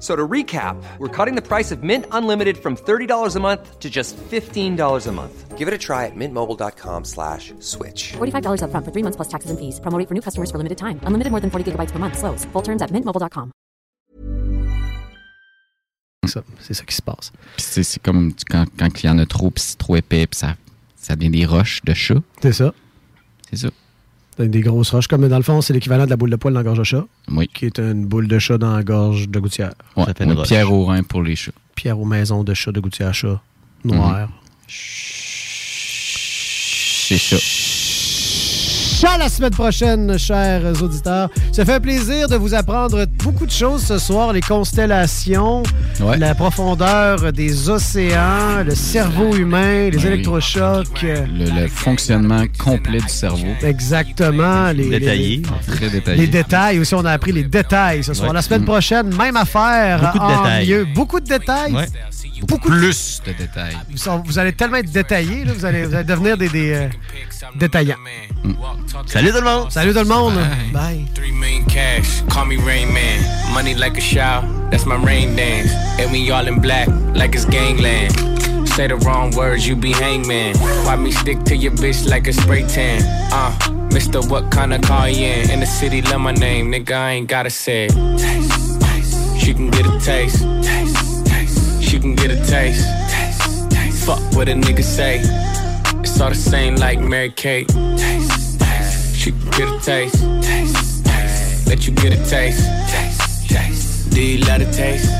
F- So to recap, we're cutting the price of Mint Unlimited from $30 a month to just $15 a month. Give it a try at mintmobile.com slash switch. $45 upfront for three months plus taxes and fees. Promo rate for new customers for limited time. Unlimited more than 40 gigabytes per month. Slows. Full terms at mintmobile.com. Ça, C'est ça qui se passe. C'est c'est comme quand, quand il y en a trop, puis c'est trop épais, puis ça, ça devient des roches de chat. C'est ça. C'est ça. T'as Des grosses roches. Comme dans le fond, c'est l'équivalent de la boule de poil dans la gorge de chat, Oui. qui est une boule de chat dans la gorge de gouttière. Ouais, Ça fait une ouais, roche. pierre au rein pour les chats. Pierre aux maisons de chat de gouttière chat. Noir. C'est ça. À la semaine prochaine, chers auditeurs. Ça fait un plaisir de vous apprendre beaucoup de choses ce soir. Les constellations, Ouais. la profondeur des océans, le cerveau humain, les Oui. électrochocs. Le, le fonctionnement complet du cerveau. Exactement. Les, Détaillé. Très Les, détaillé. les détails aussi, on a appris les détails ce soir. Ouais. La semaine prochaine, même affaire. Beaucoup de en détails. Beaucoup de détails. Ouais. Beaucoup de- Plus de détails. Vous, sont- vous allez tellement être détaillés, là, vous, allez, vous allez devenir des, des, euh, détaillants. Salut tout le monde! Salut tout le monde. Bye. Three million cash, call me Rain Man. Money like a shower, that's my rain dance. And we all in black, like it's gangland. Say the wrong words, you be hangman. Why me stick to your bitch like a spray tan? Uh, Mister, what kind of car you in? In the city, love my name, nigga, I ain't gotta say it. She can get a taste. She can get a taste. taste Fuck what a nigga say. It's all the same like Mary Kate. She can get a taste. taste, taste. Let you get a taste. Do you love the taste?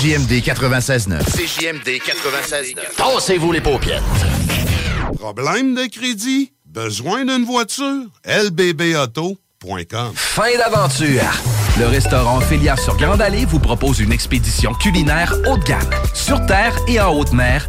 CJMD 96.9. CJMD 96.9. Tassez-vous les paupières. Problème de crédit? Besoin d'une voiture? lbbauto.com Fin d'aventure! Le restaurant Félia sur Grande Allée vous propose une expédition culinaire haut de gamme, sur terre et en haute mer,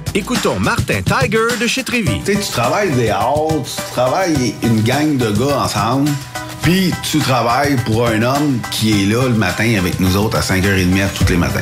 Écoutons Martin Tiger de chez Trévy. Tu sais, travailles des heures, tu travailles une gang de gars ensemble, puis tu travailles pour un homme qui est là le matin avec nous autres à 5h30 tous les matins.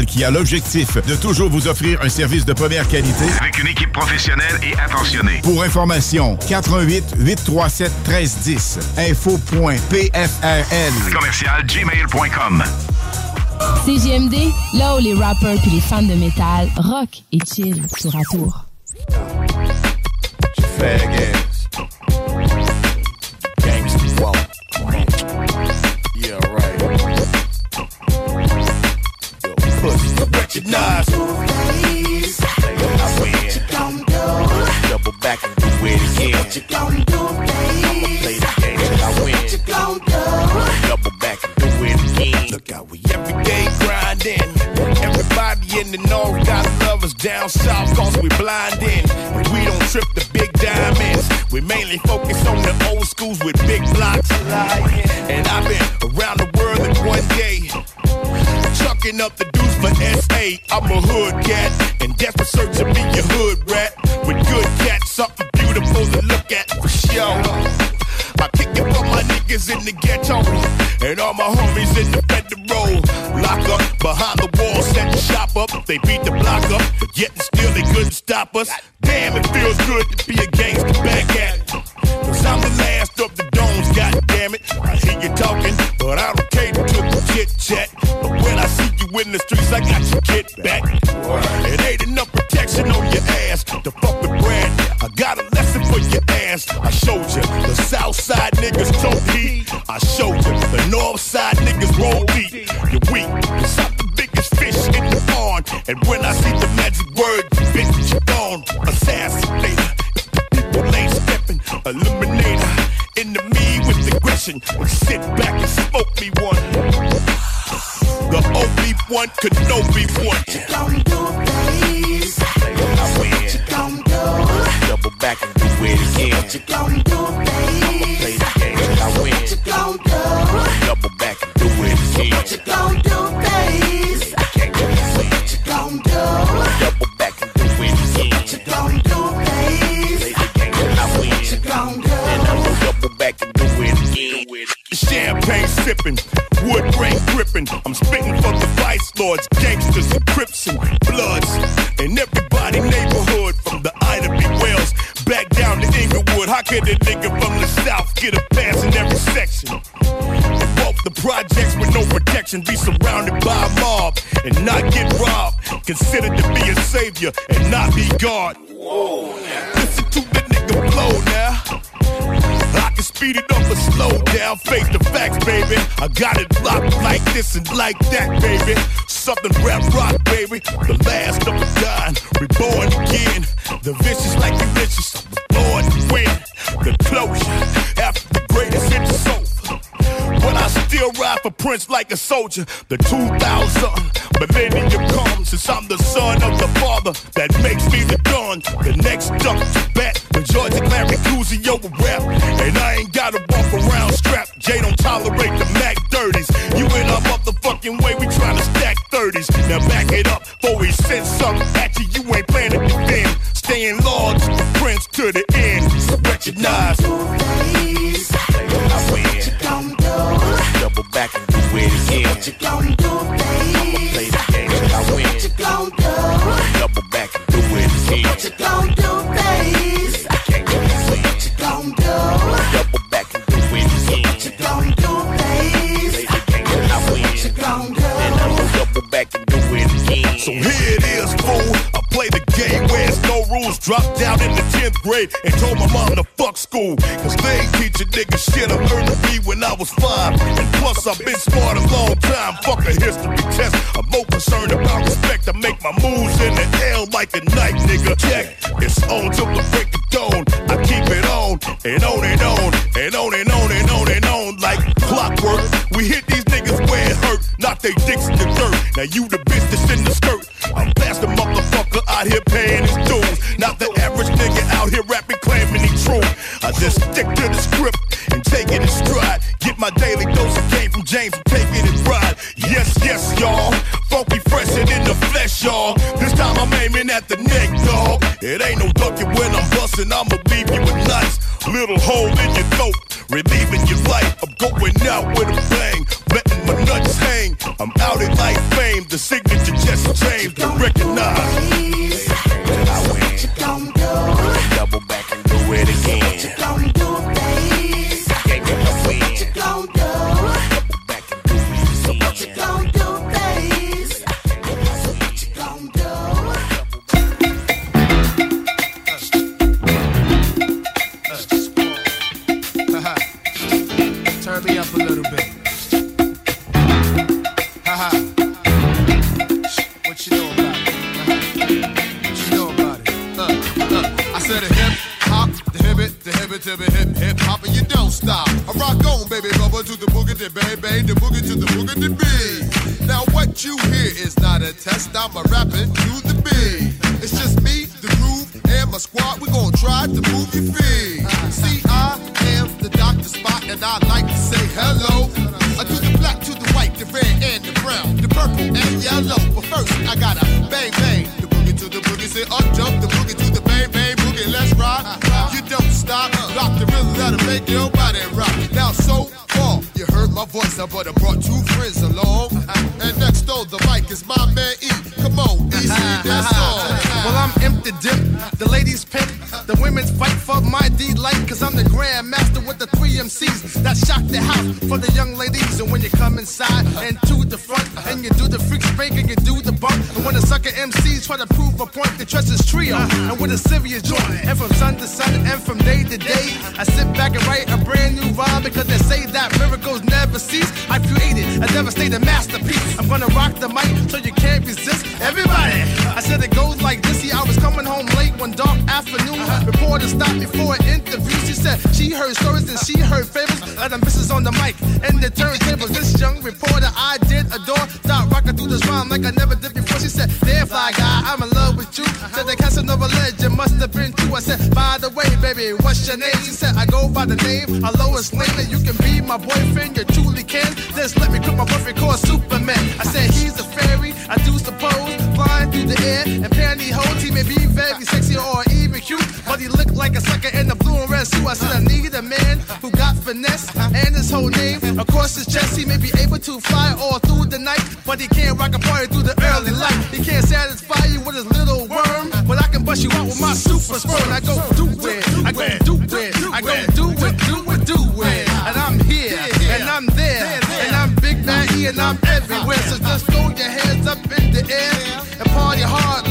qui a l'objectif de toujours vous offrir un service de première qualité. Avec une équipe professionnelle et attentionnée. Pour information, 88 837 1310 info.pfrl commercial gmail.com CGMD, là où les rappers puis les fans de métal rock et chill tour à tour. pussy, recognize. Please, when I win, double back and do it again. What you gon' do, please? I'ma play the game till I win. What you gonna do? Double back. Look out, we every day grinding. Everybody in the north gotta love us down south cause we blinding. We don't trip the big diamonds. We mainly focus on the old schools with big blocks. And I've been around the world in one day. Chucking up the deuce for SA. I'm a hood cat, and that's for search to be your hood rat. With good cats, something beautiful to look at for sure. I kick it for my niggas in the ghetto and all my homies in the federal. Lock up behind the wall, set the shop up. They beat the block up, yet and still they couldn't stop us. Damn, it feels good to be a gangster back at it. Cause I'm the last of the domes, god damn it. I hear you talking, but I don't cater to the chit chat. But when I see you in the streets, I got your kid back. It ain't enough protection on your ass to fuck with Brad. I got a lesson for your ass. I showed you side niggas tote heat. I show you the north side niggas roll deep. You're weak, cause I'm the biggest fish in the pond. And when I see the magic word, bitch, you're gone. Assassinator. People ain't stepping. Eliminator. Enemy with aggression. Sit back and smoke me one. The OB1 could no be one. What you gon' do, please? I win. What you gon' do? Double back and do it again. What you gon' do, please? I'ma play the game and I win. What you gon' do? Double back and do it again. What you gon' do, please? I can't go What you gon' do? Double back and do it again. What you gon' do, please? Play the game and I win. What you gon' do? And I'ma double back and do it again. Champagne sipping, wood grain gripping. I'm spitting for the vice lords, gangsters, and crips. And could a nigga from the south get a pass in every section? Both the projects with no protection be surrounded by a mob and not get robbed. Considered to be a savior and not be God. Speed it up or slow down. Face the facts, baby. I got it locked like this and like that, baby. Something rap rock, baby. The last of the dying, reborn again. The vicious like the vicious, born to win. The closure after the greatest hit the soul. But I still ride for Prince like a soldier. The 2000 millennium comes since I'm the son of the father that makes me the dawn. The next up to bat, the Georgia Larry Cusio will rap. And I don't tolerate the Mac dirties. You in a motherfucking way, we tryna stack 30s. Now back it up before we send something at you. You ain't planning to defend. Staying to the Prince to the end. So recognize. I win. Double back and do it again. What you gon' do, I'ma play the game I win. What you gon' do? Double back and do it again. What you gon' So here it is, fool. I play the game where it's no rules. Dropped down in the 10th grade and told my mom to fuck school. Cause they ain't teach a nigga shit I learned to be when I was five. And plus, I've been smart a long time. Fuck a history test. I'm more concerned about respect. I make my moves in the L like a knife, nigga. Check. It's on till the break of dawn. I keep it on and on and on and on and on and on they dicks in the dirt. Now you the bitch that's in the skirt. I'm past the motherfucker out here paying his dues. Not the average nigga out here rapping claiming he true. I just stick to the script and take it in stride. Get my daily dose of game from James and take it in pride. Yes, yes, y'all. Funky fresh and in the flesh, y'all. This time I'm aiming at the neck, dog. It ain't no ducking when I'm busting. I'ma leave you with nice little hole in your throat. Relieving your life. I'm going out with a bang. I'm out in life fame. The signature just changed to recognize. I said hip hop, the hip it, the hip it to the hip hip hop, and you don't stop. I rock on, baby, bubba to the boogie to baby, the boogie to the boogie to B. Now what you hear is not a test, I'm a rapping to the beat. It's just me, the groove, and my squad, we gon' try to move your feet. See, I am the Dr. Spot, and I like to say hello. I do the black to the white, the red and the brown, the purple and yellow. But first, I gotta bang bang. The boogie to the boogie, say up jump the boogie to the bang bang. Let's ride. You don't stop, rock the rhythm that'll make your body rock. Now so far, you heard my voice, I but I brought two friends along. And next door, the mic is my man E. Come on, easy, that's all. I'm empty dip, the ladies pimp, the women's fight for my D-light, cause I'm the grand master with the three MCs that shock the house for the young ladies. And when you come inside and to the front, and you do the freak spank and you do the bump, and when the sucker MCs try to prove a point, they trust this trio, and with a serious joint, and from sun to sun, and from day to day, I sit back and write a brand new rhyme because they say that miracles never cease. I created a devastating masterpiece. I'm gonna rock the mic so you can't resist. Everybody, I said it goes like this. I was coming home late one dark afternoon. Reporter stopped me for an interview. She said she heard stories and she heard fables. Of the misses on the mic and the turntables. This young reporter I did adore. Start rocking through this rhyme like I never did before. She said, Damn fly guy, I'm love with you. Said the Casanova legend must have been true. I said, By the way, baby, what's your name? She said, I go by the name of Lois Lane. And you can be my boyfriend, you truly can. Just let me quit my boyfriend called Superman. I said, He's a fairy, I do suppose. Flying through the air and pantyhose. He may be very sexy or cute, but he looked like a sucker in the blue and red suit. I said, I need a man who got finesse and his whole name. Across his chest, he may be able to fly all through the night, but he can't rock a party through the early light. He can't satisfy you with his little worm, but I can bust you out with my super sperm. I go do it, I go do it, I go do it, do it, do it. And I'm here, and I'm there, and I'm Big Bad E, and I'm everywhere. So just throw your hands up in the air and party hard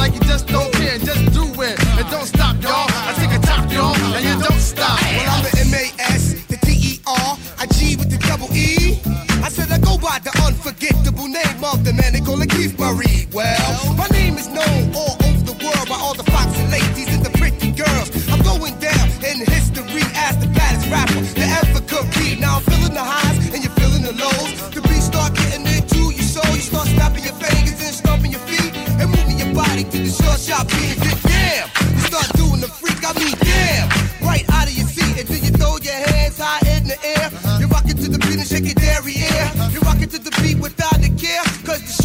of the man they call it Keith Murray. Well, my name is known all over the world by all the foxy ladies and the pretty girls. I'm going down in history as the baddest rapper that ever could be. Now I'm feeling the highs and you're feeling the lows. The beat start getting into your soul. You start snapping your fingers and stomping your feet and moving your body to the short shot beat.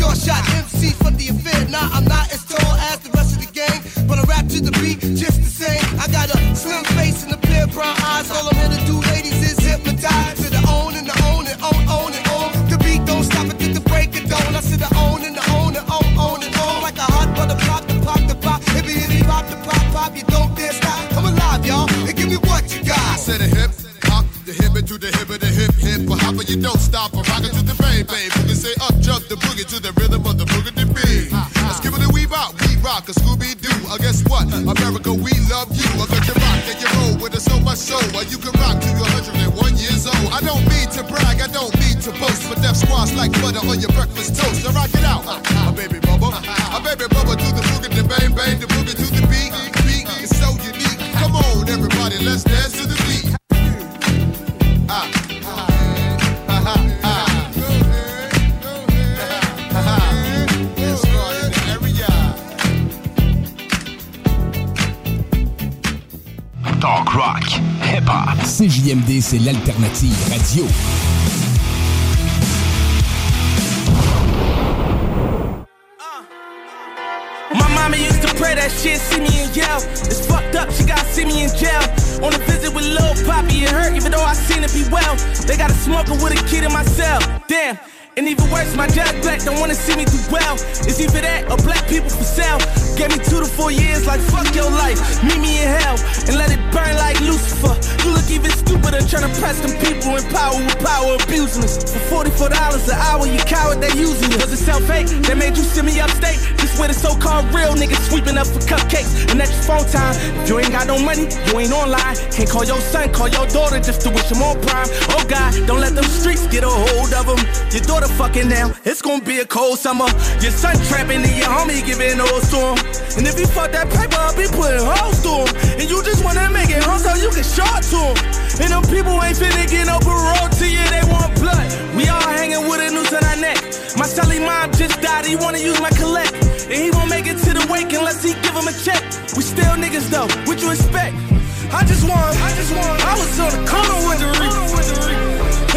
Short shot MC from the affair. Now I'm not as tall as the rest of the gang, but I rap to the beat just the same. I got a slim face and a pair of brown eyes. All I'm here to do, ladies, is hypnotize to the own and the own and own, own and own. The beat don't stop until the break of dawn. I said the own and the own and own, own and own. Like a hot butter pop, the pop, the pop. Hippie, hippie, pop, the pop, pop. You don't dare stop. I'm alive, y'all. And give me what you got. I said a hip hop, the hip to the hip hopper, you don't stop. I rock it to the bang bang. Boogie say up jump the boogie to the rhythm of the boogie to beat. Let's give it a wee rock, we rock a Scooby Doo. I uh, guess what? America, we love you. Uh, I got you rock and you roll with us so much so. Well, you can rock to your 101 years old. I don't mean to brag, I don't mean to boast, but that squash like butter on your breakfast toast. Now rock it out, a baby bubba, a baby bubba to the boogie, the bang bang, the CJMD, c'est l'alternative radio. My mama used to pray that shit, see me and yell. It's fucked up, she gotta see me in jail. On a visit with Lil Poppy, it hurt, even though I seen it be well. They got a smoker with a kid in my cell. Damn. And even worse, my dad black don't wanna see me do well. It's either that or black people for sale. Gave me two to four years, like fuck your life. Meet me in hell and let it burn like Lucifer. You look even stupider trying to press them people in power with power abusing us. For $44 an hour, you coward, they using you. Was it self-hate? They made you send me upstate. Just where the so-called real niggas sweeping up for cupcakes. And that's your phone time. If you ain't got no money, you ain't online. Can't call your son, call your daughter just to wish him on prime. Oh God, don't let them streets get a hold of them. Your daughter fucking now, it's gonna be a cold summer. Your son trapping and your homie giving hoes to him. And if you fuck that paper, I'll be putting holes to him. And you just wanna make it home so you can short to him. And them people ain't finna get no parole to you, they want blood. We all hanging with a noose on our neck. My celly mom just died, he wanna use my collect. And he won't make it to the wake unless he give him a check. We still niggas though, what you expect? I just won, I just won. I was on the corner with the reef.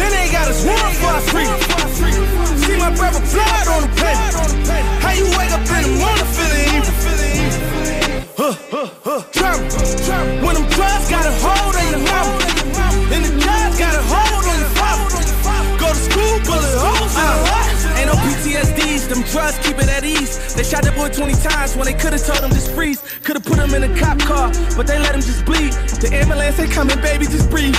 And they got us one for our free. See my brother blood on the paper. How you wake up in the morning feeling evil? Huh, huh, huh. Trauma. When them drugs got a hold on your mama. And the judge got a hold on your father. Go to school, bullet holes in the. Ain't no PTSDs, them drugs keep it at ease. They shot that boy 20 times when they could've told him just freeze. Could've put him in a cop car, but they let him just bleed. The ambulance ain't coming, baby, just breathe.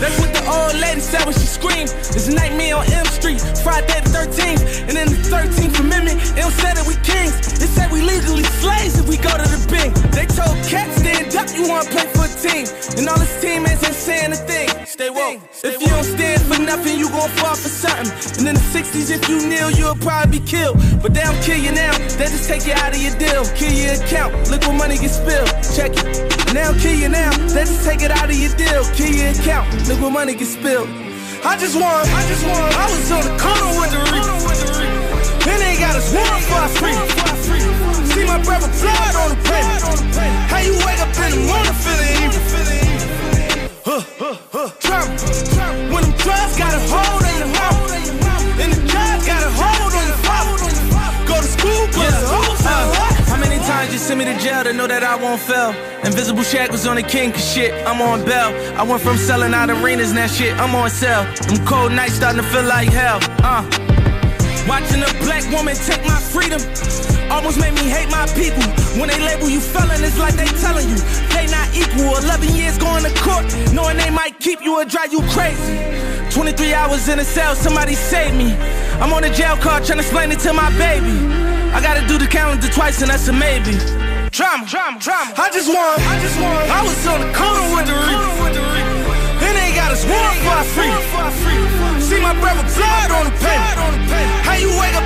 That's what the old lady said when she screamed. A nightmare on M Street, Friday the 13th. And in the 13th Amendment, it don't say that we kings. It said we legally slaves if we go to the bank. They told cats stand up, you wanna play for a team. And all his teammates ain't saying a thing. Stay woke. If you don't stand for nothing, you gon' fall for something. And in the 60s, if you kneel, you'll probably be killed. But they don't kill you now, they just take you out of your deal. Kill your account, look what money gets spilled. Check it. And they don't kill you now, they just take it out of your deal. Kill your account, look what money gets spilled. I just won, I just won. I was on the corner with the reef. And they got us one for free. See my brother blood on the paper. How you wake up in the morning feeling evil? Huh, huh, huh. Trauma. When them drugs got a hold on your mouth. And the judge got a hold on your father. Go to school, but the hoes How many times you send me to jail to know that I won't fail? Invisible Shaq was on the king, cause shit, I'm on bail. I went from selling out arenas, now shit, I'm on sale. Them cold nights starting to feel like hell, uh. Watching a black woman take my freedom almost made me hate my people. When they label you felon, it's like they telling you they not equal. 11 years going to court, knowing they might keep you or drive you crazy. 23 hours in a cell, somebody save me. I'm on a jail card trying to explain it to my baby. I gotta do the calendar twice, and that's a maybe. Drama, drama, drama. I just won, I just won. I was on the corner with the reef. Us one for our free. See my brother blood on the paper. How you wake up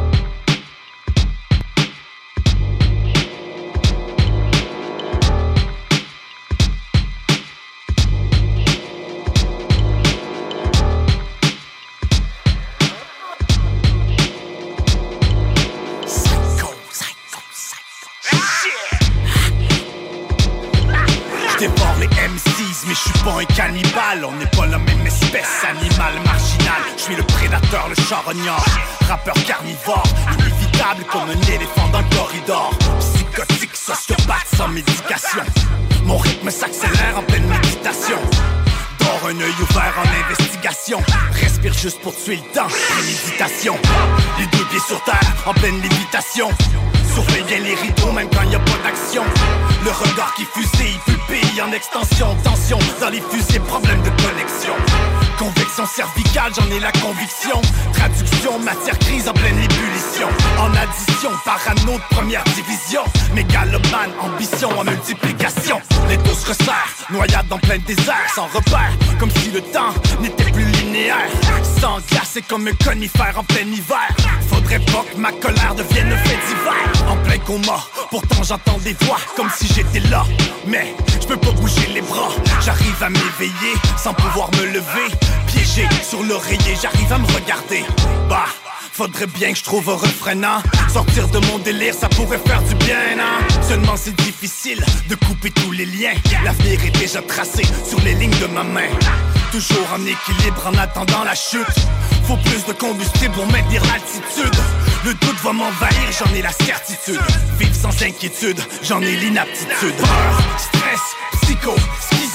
Juste pour tuer le temps. Préméditation. Les deux pieds sur terre, en pleine lévitation. Surveille les rideaux, même quand y a pas d'action. Le regard qui fusille, pupille en extension. Tension dans les fusées, problème de connexion. Convection cervicale, j'en ai la conviction. Traduction, matière grise en pleine ébullition. En addition, parano de première division. Mégalomane, ambition en multiplication. Les dos se resserrent, noyade en plein désert, sans repère. Comme si le temps n'était plus linéaire. Sans glacé comme un conifère en plein hiver. Faudrait pas que ma colère devienne un fait divers. En plein coma, pourtant j'entends des voix comme si j'étais là. Mais je peux pas bouger les bras. J'arrive à m'éveiller sans pouvoir me lever. Sur l'oreiller, j'arrive à me regarder. Bah. Faudrait bien que je trouve un refrainant Sortir de mon délire, ça pourrait faire du bien, non Seulement c'est difficile de couper tous les liens. L'avenir est déjà tracé sur les lignes de ma main. Toujours en équilibre en attendant la chute. Faut plus de combustible pour maintenir l'altitude. Le doute va m'envahir, j'en ai la certitude. Vivre sans inquiétude, j'en ai l'inaptitude. Stress, psycho,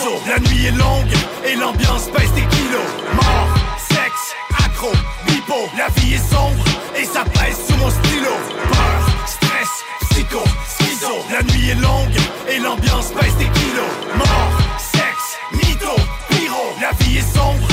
La nuit est longue et l'ambiance pèse des kilos. Mort, sexe, accro, bipo. La vie est sombre et ça pèse sous mon stylo. Peur, stress, psycho, schizo. La nuit est longue et l'ambiance pèse des kilos. Mort, sexe, mytho, pyro. La vie est sombre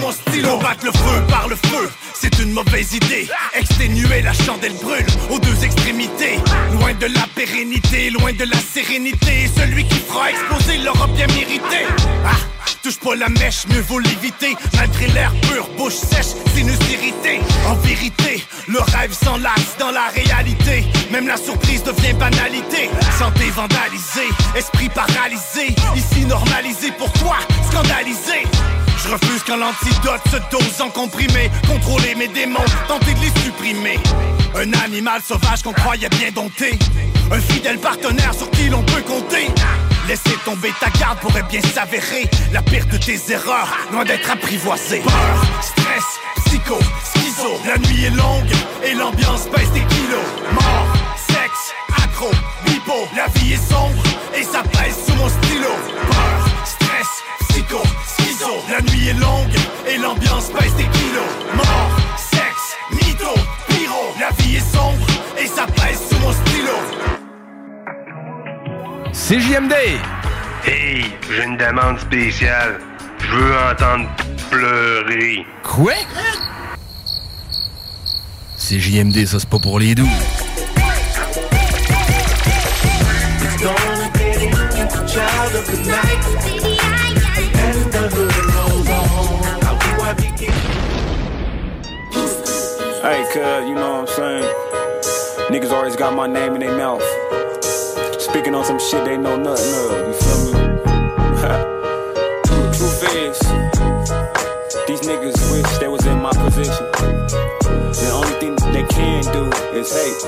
mon stylo. Le feu par le feu, c'est une mauvaise idée. Exténuer la chandelle brûle aux deux extrémités. Loin de la pérennité, loin de la sérénité. Celui qui fera exploser l'aura bien mérité. Ah, touche pas la mèche, mieux vaut l'éviter. Malgré l'air pur, bouche sèche, sinus irrité. En vérité, le rêve s'enlace dans la réalité. Même la surprise devient banalité. Santé vandalisée, esprit paralysé. Ici normalisé pour toi, scandalisé. Je refuse quand l'antidote se dose en comprimé. Contrôler mes démons, tenter de les supprimer. Un animal sauvage qu'on croyait bien dompté. Un fidèle partenaire sur qui l'on peut compter. Laisser tomber ta garde pourrait bien s'avérer. La pire de tes erreurs, loin d'être apprivoisée. Peur, stress, psycho, schizo. La nuit est longue et l'ambiance pèse des kilos. Mort, sexe, accro, bipo. La vie est sombre et ça pèse sous mon stylo. Peur, stress. La nuit est longue et l'ambiance pèse des kilos. Mort, sexe, mytho, pyro. La vie est sombre et ça pèse sous mon stylo. CJMD! Hey, j'ai une demande spéciale. Je veux entendre pleurer. Quoi? CJMD, ça c'est pas pour les doux. It's Cuz, you know what I'm saying? Niggas always got my name in their mouth. Speaking on some shit they know nothing of, you feel me? Truth is, these niggas wish they was in my position. The only thing they can do is hate,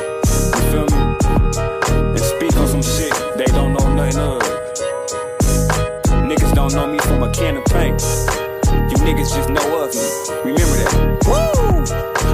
you feel me? And speak on some shit they don't know nothing of. Niggas don't know me from a can of paint. You niggas just know of me. Remember that. Woo!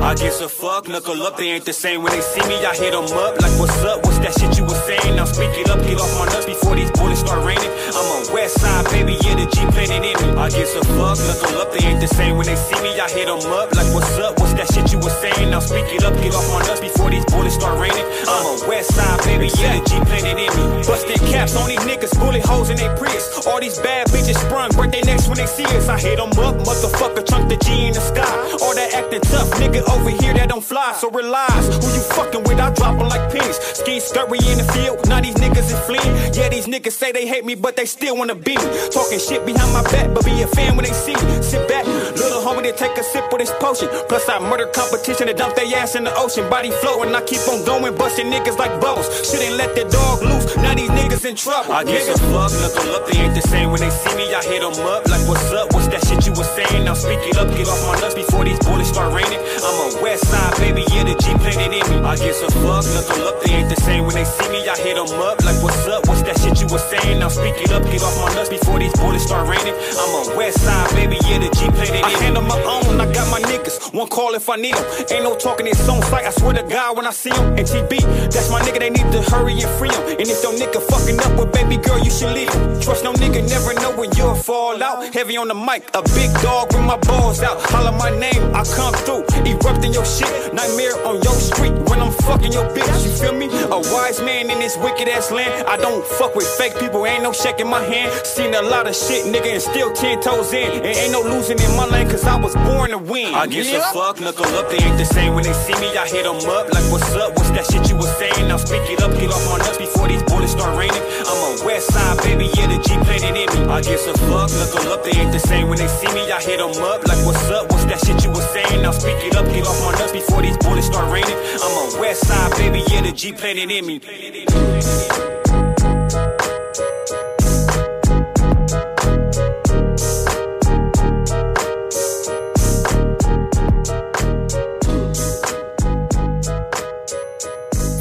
I guess a fuck, knuckle up, they ain't the same when they see me. I hit them up like, what's up? What's that shit you was saying? Now speak it up, get off my nuts before these bullets start raining. I'm a west side, baby, yeah, the G planted in me. I guess a fuck, knuckle up, they ain't the same when they see me. I hit them up like, what's up? What's that shit you was saying? Now speak it up, get off my nuts before these bullets start raining. I'm a west side, baby, yeah, the G planted in me. Busting caps on these niggas, bullet holes in their Prius. All these bad bitches sprung, break their necks when they see us. I hit them up, motherfucker, chunk the G in the sky. All that acting tough, nigga over here that don't fly. So realize who you fucking with, I drop 'em like pennies. Ski scurry in the field, now these niggas is fleeing. Yeah, these niggas say they hate me, but they still wanna be me. Talking shit behind my back, but be a fan when they see me. Sit back, little homie, they take a sip with this potion. Plus, I murder competition and dump their ass in the ocean. Body floating, I keep on going, busting niggas like bubbles. Shouldn't let the dog loose, now these niggas in trouble. I guess a fuck, knuckle up, they ain't the same when they see me. I hit them up like, what's up? What's that shit you was saying? Now speak it up, get off my nuts before these bullets start raining. I'm a west side, baby, yeah, the G planted in me. I guess some fuck, knuckle up, they ain't the same when they see me. I hit them up like, what's up? What's that shit you was saying? Now speak it up, get off my nuts before these bullets start raining. I'm a west side, baby, yeah, the G planted in me. I handle my own, I got my niggas. One call if I need them. Ain't no talking, it's on sight. I swear to God when I see them. And TB, that's my nigga, they need to hurry and free him. And if your nigga fucking up with baby girl, you should leave him. Trust no nigga, never know when you'll fall out. Heavy on the mic, a big dog with my balls out. Holler my name, I come through. Erupting your shit, nightmare on your street when I'm fucking your bitch. You feel me? A wise man in this wicked ass land. I don't fuck with fake people, ain't no shaking my hand. Seen a lot of shit, nigga, and still ten toes in. And ain't no losing in my lane, cause I was born to win. I guess a fuck, knuckle up, they ain't the same when they see me. I hit them up like, what's up? What's that shit you was saying? Now speak it up, get off my nuts before these bullets start raining. I'm a west side, baby, yeah, the G planted in me. I guess a fuck, knuckle up, they ain't the same when they see me. I hit them up like, what's up? What's that shit you was saying? Now speak it up, get off my nuts before these bullets start raining. I'm a west side, baby, yeah, the G planted in me.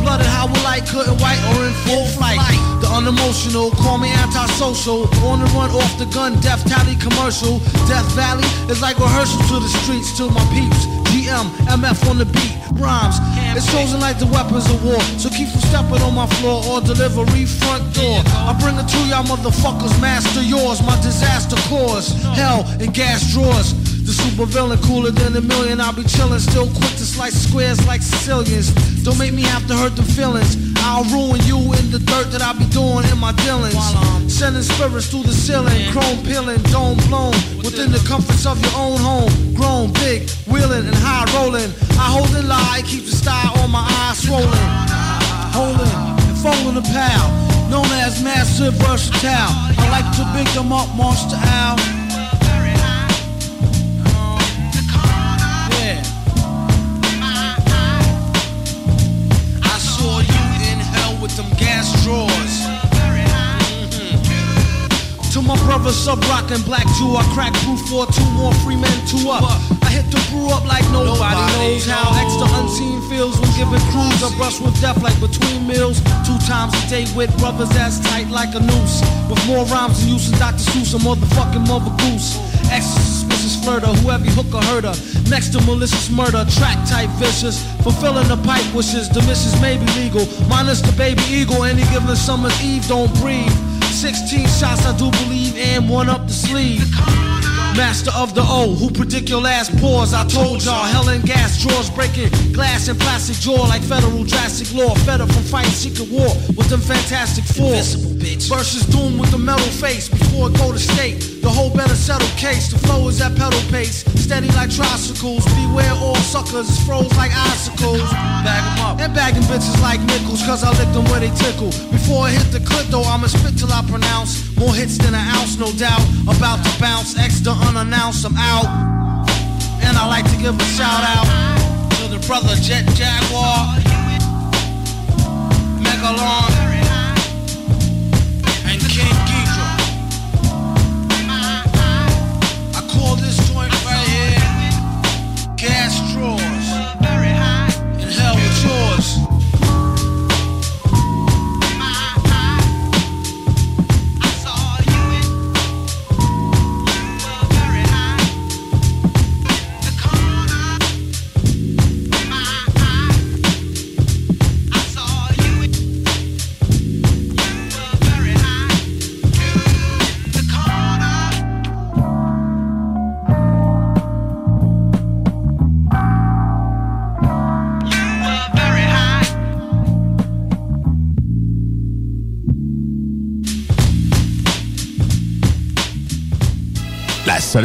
Blooded how we like, couldn't white or in full flight. The unemotional, call me antisocial. On the run off the gun, death tally commercial. Death Valley is like rehearsal to the streets, to my peeps. GM, MF on the beat, rhymes. It's chosen like the weapons of war. So keep from stepping on my floor or delivery front door. I bring it to y'all motherfuckers, master yours. My disaster cause hell and gas drawers. The super villain cooler than a million. I'll be chillin', still quick to slice squares like Sicilians. Don't make me have to hurt the feelings. I'll ruin you in the dirt that I be doing in my dealings. Sending spirits through the ceiling, chrome peeling, dome blown. Within the comforts of your own home. Grown, big, wheeling and high rolling. I hold and lie, keep the style on my eyes swollen. Holding and folding the pal. Known as massive versatile. I like to big them up, monster owl. Drawers. To my brother Sub Rock and Black Jew, I crack brew for two more free men, two up. I hit the brew up like nobody, knows how extra unseen feels when giving crews a brush with death like between meals. Two times a day with brothers as tight like a noose. With more rhymes than use than Dr. Seuss, a motherfucking mother goose. Extra suspicious flirter, whoever you hook or herder. Next to malicious murder, track type vicious. Fulfilling the pipe wishes, the missions may be legal. Minus the baby eagle, any given summer's eve, don't breathe. 16 shots, I do believe, and one up the sleeve. Master of the O, who predict your last pause. I told y'all, hell and gas drawers breaking glass and plastic jaw like federal drastic law. Fed up from fighting secret war with them fantastic four. Versus doom with the metal face before it go to state. The whole better settle case. The flow is at pedal pace, steady like tricycles. Beware all suckers, it's froze like icicles. Bag 'em up and bagging bitches like nickels, cause I lick them where they tickle. Before I hit the clip though, I'ma spit till I pronounce more hits than an ounce, no doubt. About to bounce, extra unannounced, I'm out. And I like to give a shout out to the brother Jet Jaguar, Megalon, and King. Call this joint right here Gas Drawers. And hell with yours.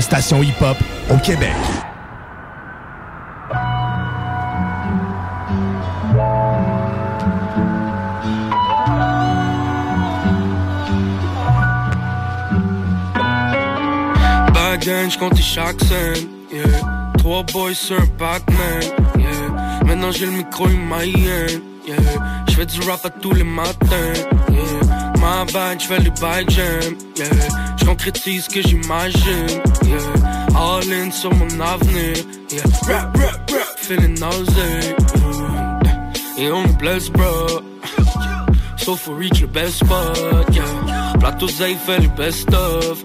Station hip-hop au Québec. Backgain, j'comptais chaque scène, yeah. Trois boys sur un Pac-Man, yeah. Maintenant j'ai le micro, il yeah. J'fais du rap à tous les matins. My bad, j'fais les jam, yeah. J'concrétise ce que j'imagine, yeah. All in sur mon avenir, yeah. Rap, rap, rap, feeling yeah. Et on est blessed, bro. Sauf for reach le best spot, yeah. Plateau Zay fait le best of.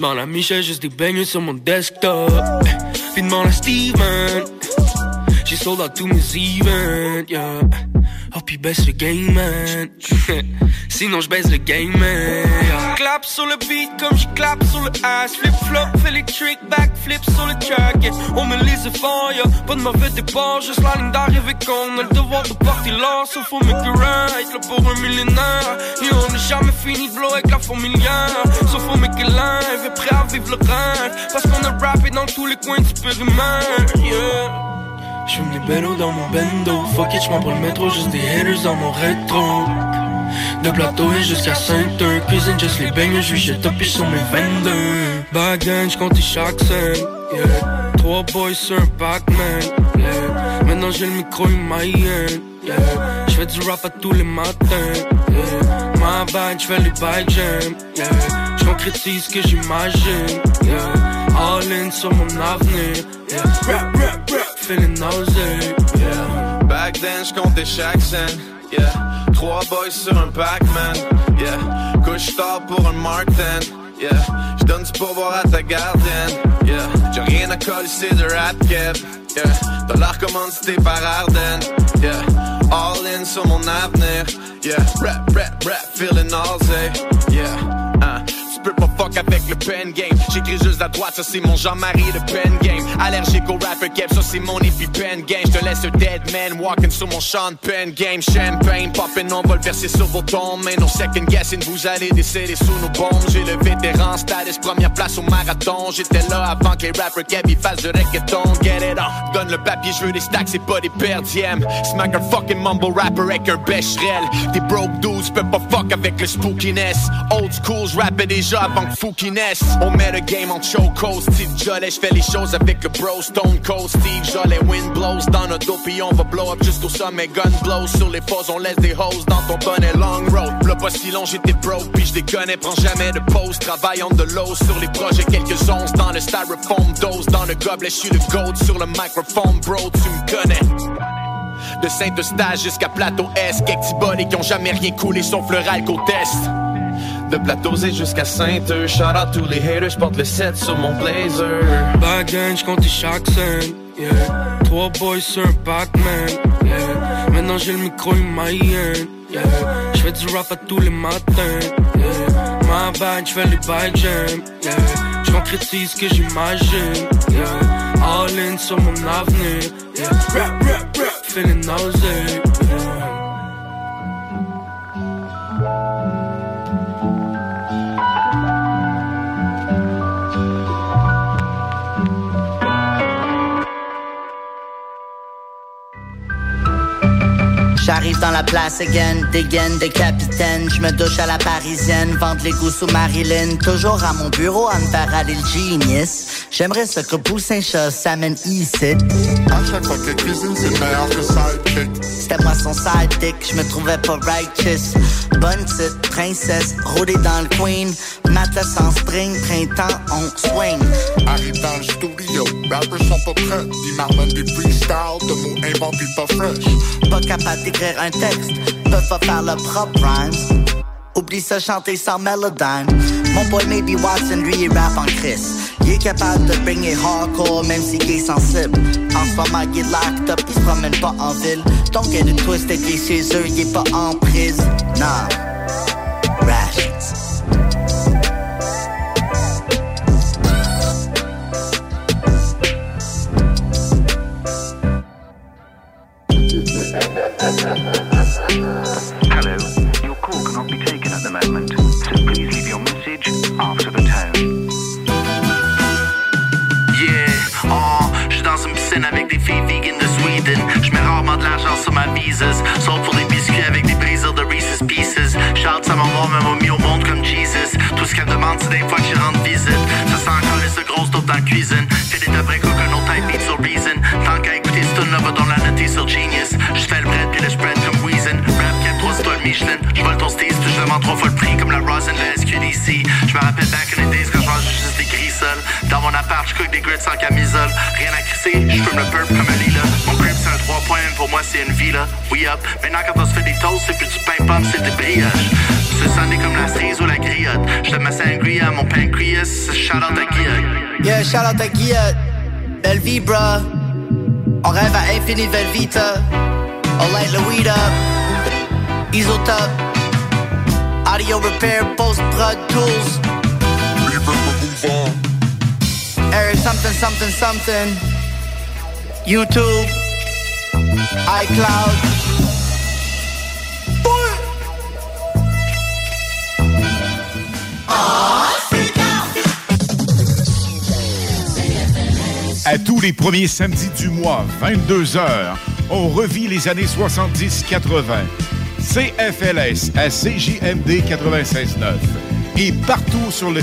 Dans la miche, juste des beignets sur mon desktop. Puis demande à Steven. J'ai sold out tous mes events, yeah. Oh, puis baisse le game, man. Sinon, je baisse le game, man. Clap sur le beat comme je clap sur le ass. Flip flop, fais les tricks, back flip sur le track. On me les efforts, yeah. Pas de mauvais départ, juste la ligne d'arrivée qu'on a le devoir de partir là. Sauf make it right, là pour un millénaire. Et on n'est jamais fini de blow avec la familière. Sauf it live, et prêt à vivre le rêve. Parce qu'on a rappé dans tous les coins du périmètre, yeah. J'fume des bélos dans mon bendo Fuck it, j'm'en prends le métro, juste des haters dans mon rétro De plateau et jusqu'à 5 heures Cuisine juste les beignes, j'suis chez top sur mes 22 Bagan, j'compte chaque scène yeah. Trois boys sur un Pac-Man yeah. Maintenant j'ai le micro, il m'a yeah. J'fais du rap à tous les matins yeah. My bad, j'fais les bike jam yeah. J'concrétise ce que j'imagine yeah. All in sur mon avenir yeah. Rap, rap, rap feeling nausea, yeah. Back then, j'comptais chaque scène, yeah. Trois boys sur un Pac-Man, yeah. Couche tard pour un Martin, yeah. J'donne du pourboire à ta gardienne, yeah. J'ai rien à coller, c'est de rap cap, yeah. Dollar commandité par Arden, yeah. All in sur mon avenir, yeah. Rap, rap, rap, feeling nausea, yeah. Uh. Peux pas fuck avec le pen game. J'écris juste à droite, ça c'est mon Jean-Marie de pen game. Allergique au rapper cap, ça c'est mon pen game. Je te laisse un dead man walking sur mon champ de pen game. Champagne popping, on va le verser sur vos tombes. Mais non second guessing, vous allez décéder sous nos bombes. J'ai le vétéran status, première place au marathon. J'étais là avant que les rappers cap ils fassent de reggaeton. Get it on, donne le papier, je veux des stacks, c'est pas des perdièmes. Smack un fucking mumble rapper avec un becherel. Des broke dudes peux pas fuck avec le spookiness. Old schools rappent déjà avant que. On met le game en choco, Steve Jollet, j'fais les choses avec le bro Stone Cold Steve Jollet, wind blows dans notre dos on va blow up jusqu'au sommet, gun blows sur les fosses, on laisse des hoes dans ton bonnet long road. Le pas si long, j'étais broke puis j'déconne, prends jamais de pause, travaillant de l'eau sur les projets, quelques onces dans le styrofoam dose, dans le gobelet, j'suis le gold sur le microphone, bro, tu me connais. De Saint-Eustache jusqu'à Plateau S, quelques petits qui ont jamais rien coulé sauf le ralco test. De Plateauzé jusqu'à Sainte, shout out tous les haters, j'porte le 7 sur mon blazer. Back j'compte chaque scène, yeah. Trois boys sur Pac-Man, yeah. Maintenant j'ai le micro humayen, yeah. J'fais du rap à tous les matins, yeah. My bad, j'fais les bike jam, yeah. J'concrétise ce que j'imagine, yeah. All in sur mon avenir, yeah. Rap, rap, rap, feeling nausea, yeah. J'arrive dans la place again, dégaine de capitaine. Je me douche à la parisienne, vente les goûts sous Marilyn. Toujours à mon bureau à me faire aller le genius. J'aimerais ce que Poussin-Chat s'amène ici. À chaque fois que cuisine, c'est meilleur que sidekick. C'était moi son sidekick, je me trouvais pas righteous. Bonne petite princesse, rodée dans le queen. Matelas en spring, printemps, on swing. Arrive dans le studio, rappers sont pas prêts. Ils m'amènent des freestyles de mots inventés pas fresh. Pas capable d'écrire un texte, peuvent pas faire le propre rhymes. Oublie ça, chanter sans mélodie. Mon boy Maybe Watson, lui, il rap en Chris. Il est capable de bringer hardcore, même s'il est sensible. En ce moment, il est locked up, il se promène pas en ville. Don't get it twisted, il est chez eux, il est pas en prise. Nah. Rations. Charles, sa maman m'a mis au monde comme Jesus. Tout ce qu'elle demande, c'est des fois que j'y rends visite. Ça sent encore les grosse dope dans la cuisine. Fais des d'après coke, un autre beat sur Reason. Tant qu'à écouter ce tune là va dans la noter sur Genius. J'fais le bread puis le spread comme Reason. Rap 4 3 étoiles Michelin. J'vole ton steez puis je demande trois fois le prix comme la Rosin la SQDC. J'me rappelle Dans mon appart, j'cook des grits sans camisole. Rien à crisser, j'fume le purp comme un lila. Mon crib c'est un 3 points, pour moi c'est une villa. We up. Maintenant quand on se fait des toasts, c'est plus du pain pomme, c'est des brioches. Ce sonné comme la cerise ou la griotte. J'te ma sangria, mon pancreas. Shout out à Guillaume. Yeah, shout out à Guillaume. Belle vie, bruh. On rêve à infini Velvita. On light the weed up. Isotop. Audio repair, post prod tools. Something, something, something. YouTube. iCloud. À tous les premiers samedis du mois, 22h, on revit les années 70-80. CFLS à CJMD 96.9 et partout sur le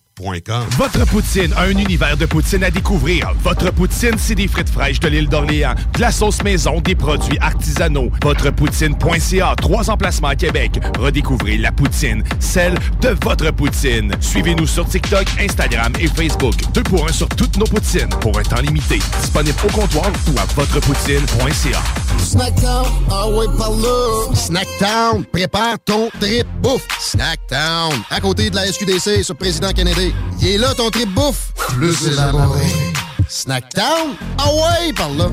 Votre poutine, un univers de poutine à découvrir. Votre poutine, c'est des frites fraîches de l'île d'Orléans, de la sauce maison, des produits artisanaux. Votrepoutine.ca, trois emplacements à Québec. Redécouvrez la poutine, celle de votre poutine. Suivez-nous sur TikTok, Instagram et Facebook. Deux pour un sur toutes nos poutines, pour un temps limité. Disponible au comptoir ou à votrepoutine.ca. Snackdown, ah ouais, par là. Snackdown, prépare ton trip bouffe. Snackdown, à côté de la SQDC sur Président Kennedy. Il est là ton trip bouffe. Plus élaboré. Snackdown, ah ouais, par là.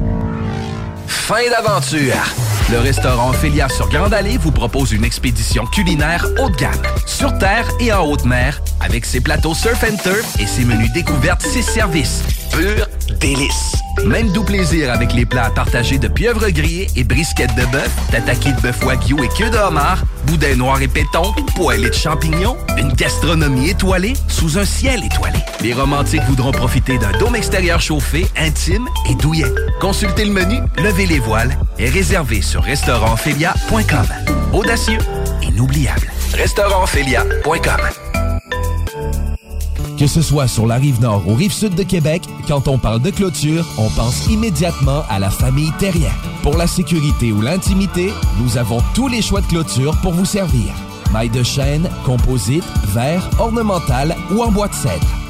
Fin d'aventure! Le restaurant Ophélia sur Grande Allée vous propose une expédition culinaire haut de gamme, sur terre et en haute mer, avec ses plateaux surf and turf et ses menus découvertes, ses services. Pur délice! Même doux plaisir avec les plats partagés de pieuvres grillées et brisquettes de bœuf, tataki de bœuf wagyu et queue de homard, boudin noir et péton, poêlée de champignons, une gastronomie étoilée sous un ciel étoilé. Les romantiques voudront profiter d'un dôme extérieur chauffé, intime et douillet. Consultez le menu, levez les voiles et réservez sur restaurantphilia.com. Audacieux, inoubliable. Restaurantphilia.com. Que ce soit sur la rive nord ou rive sud de Québec, quand on parle de clôture, on pense immédiatement à la famille Terrien. Pour la sécurité ou l'intimité, nous avons tous les choix de clôture pour vous servir. Maille de chêne, composite, verre, ornemental ou en bois de cèdre.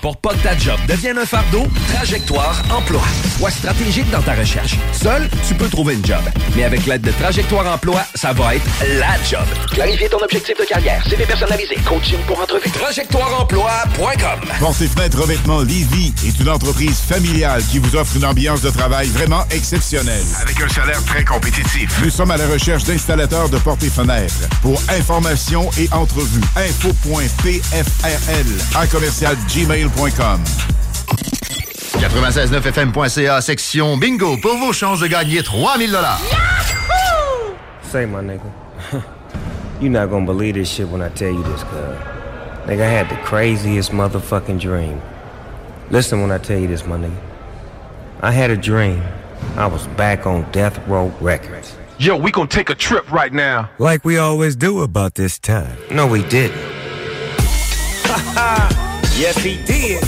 Pour pas que ta job devienne un fardeau, Trajectoire Emploi. Sois stratégique dans ta recherche. Seul, tu peux trouver une job. Mais avec l'aide de Trajectoire Emploi, ça va être la job. Clarifier ton objectif de carrière, CV personnalisé, coaching pour entrevue. TrajectoireEmploi.com Portes et fenêtres revêtements Lévis est une entreprise familiale qui vous offre une ambiance de travail vraiment exceptionnelle. Avec un salaire très compétitif. Nous sommes à la recherche d'installateurs de portes et fenêtres. Pour information et entrevue, info.pfrl à commercial gmail.com. 969fm.ca, section bingo, pour vos chances de gagner 3000 dollars. Say, my nigga, you're not gonna believe this shit when I tell you this, cuz. Nigga, I had the craziest motherfucking dream. Listen when I tell you this, my nigga. I had a dream. I was back on Death Row Records. Yo, we gonna take a trip right now. Like we always do about this time. No, we didn't. yes, he did.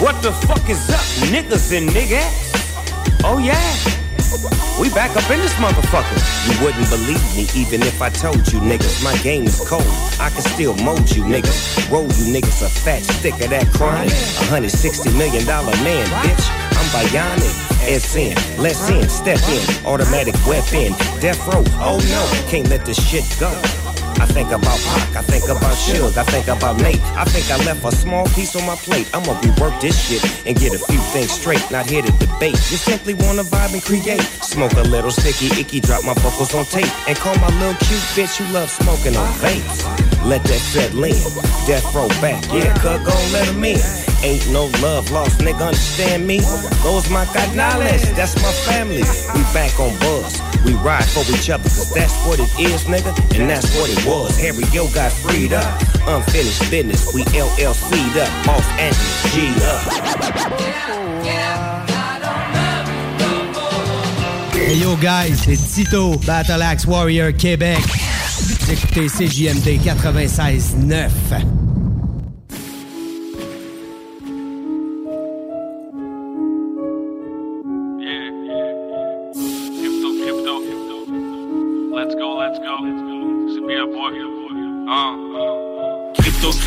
What the fuck is up, niggas and niggas? Oh, yeah. We back up in this motherfucker. You wouldn't believe me even if I told you niggas my game is cold. I can still mold you niggas. Roll you niggas a fat stick of that crime. A hundred sixty million dollar man, bitch. I'm bionic. S in, let's in, step in, automatic weapon, death row. Oh no, can't let this shit go. I think about Pac, I think about Suge, I think about Nate. I think I left a small piece on my plate. I'ma rework this shit and get a few things straight, not here to debate. You simply wanna vibe and create. Smoke a little sticky icky, drop my vocals on tape, and call my little cute bitch who love smoking on vapes. Let that settle in, death row back, yeah, cut gon' let him in. Ain't no love lost, nigga, understand me? Those my canales, that's my family. We back on buzz, we ride for each other, cause that's what it is, nigga, and that's what it was. Harry Yo got freed up, unfinished business, we LLC'd up, off Anthony G up. Hey yo guys, c'est Tito, Battle Axe Warrior Québec. Vous écoutez CJMD 96.9.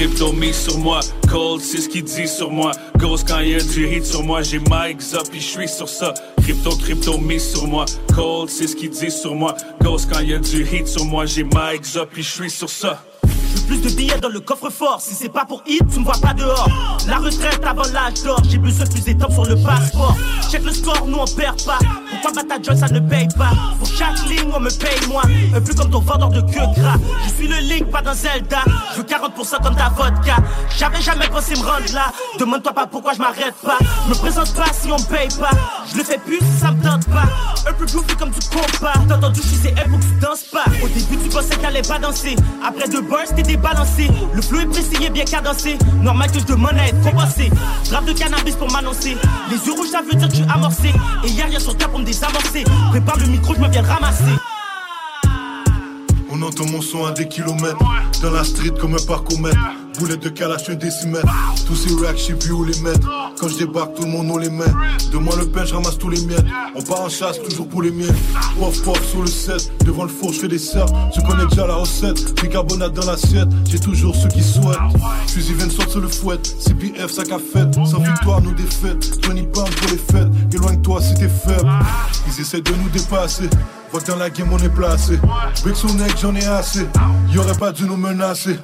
Crypto, mise sur moi. Cold, c'est ce qu'il dit sur moi. Ghost, quand y'a du hit sur moi, j'ai Mike up, puis je suis sur ça. Crypto, crypto, mise sur moi. Cold, c'est ce qu'il dit sur moi. Ghost, quand y'a du hit sur moi, j'ai Mike up, puis je suis sur ça. Plus de billets dans le coffre-fort, si c'est pas pour hit, tu me vois pas dehors. La retraite avant l'âge d'or, j'ai besoin de plus d'étampes sur le passeport. Check le score, nous on perd pas. Pourquoi Bata Joy ça ne paye pas Pour chaque ligne, on me paye moi. Un peu comme ton vendeur de queue gras. Je suis le Link, pas dans Zelda. Je veux 40% comme ta vodka. J'avais jamais pensé me rendre là. Demande-toi pas pourquoi je m'arrête pas. Me présente pas si on me paye pas. Je le fais plus si ça me tente pas. Un peu groovy comme tu compas. T'as entendu, je suis pour que tu danses pas. Au début, tu pensais qu'elle allait pas danser. Après deux bursts, t'es débalancé. Le flow est précis et bien cadencé. Normal que je demande à être compensé. Drap de cannabis pour m'annoncer. Les yeux rouges, ça veut dire que tu amorcé. Et hier, y'a sur ta pour me Prépare le micro, je me viens le ramasser. On entend mon son à des kilomètres. Dans la street comme un parcours-mètre. Boulette de calache, un décimètre. Tous ces racks, je sais plus où les mettre. Quand je débarque, tout le monde on les met. De moi le pain, je ramasse tous les miettes. On part en chasse, toujours pour les miens. Pof, pof sur le set. Devant le four, je fais des serres. Je connais déjà la recette. Bicarbonate dans l'assiette. J'ai toujours ceux qui souhaitent. Fusil 20 sur le fouet. CPF, sac à fête. Sans victoire, nos défaites. 20 pounds pour les fêtes. Éloigne-toi si t'es faible. Ils essaient de nous dépasser. Vois que dans la game on est placé. Brick son neck, j'en ai assez. Y'aurait pas dû nous menacer.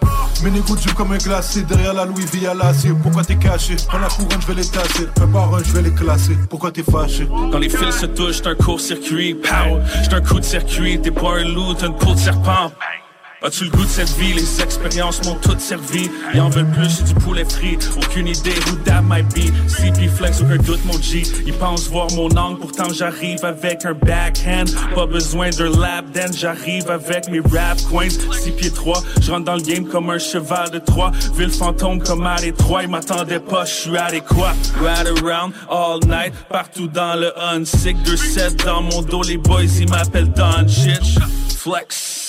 Mes négos de comme un Derrière la Louis V à l'acier. Pourquoi t'es caché? Quand la couronne, je vais les tasser. Un par je vais les classer. Pourquoi t'es fâché? Quand les fils se touchent, j'suis un court-circuit. Pow! J'suis un coup de circuit. T'es pas un loup, t'as une de serpent. As-tu le goût de cette vie? Les expériences m'ont toutes servi. Ils en veulent plus du poulet frit. Aucune idée who that might be. CP Flex, aucun doute, mon G. Ils pensent voir mon angle, pourtant j'arrive avec un backhand. Pas besoin d'un lap dance, j'arrive avec mes rap coins. 6 pieds 3, je rentre dans le game comme un cheval de Troie. Ville fantôme comme à Détroit, ils m'attendaient pas, je suis adéquat. Ride around all night, partout dans le unsick. 2-7 dans mon dos, les boys ils m'appellent Don Shit. Flex. «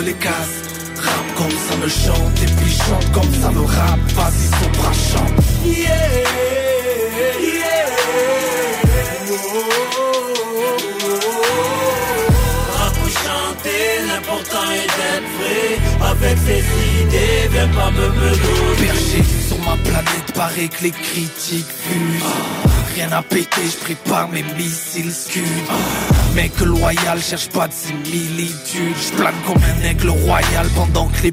les cases. Rap comme ça me chante et puis chante comme ça me rappe. Vas-y, Sopra chante. Yeah, yeah. Rap ou chanter, l'important est d'être vrai. Avec ses idées, viens pas me menacer. Perché sur ma planète, paraît que les critiques fusent. Rien à péter, je prépare mes missiles scud. Mec loyal, cherche pas de similitude. Je plane comme un aigle royal pendant que les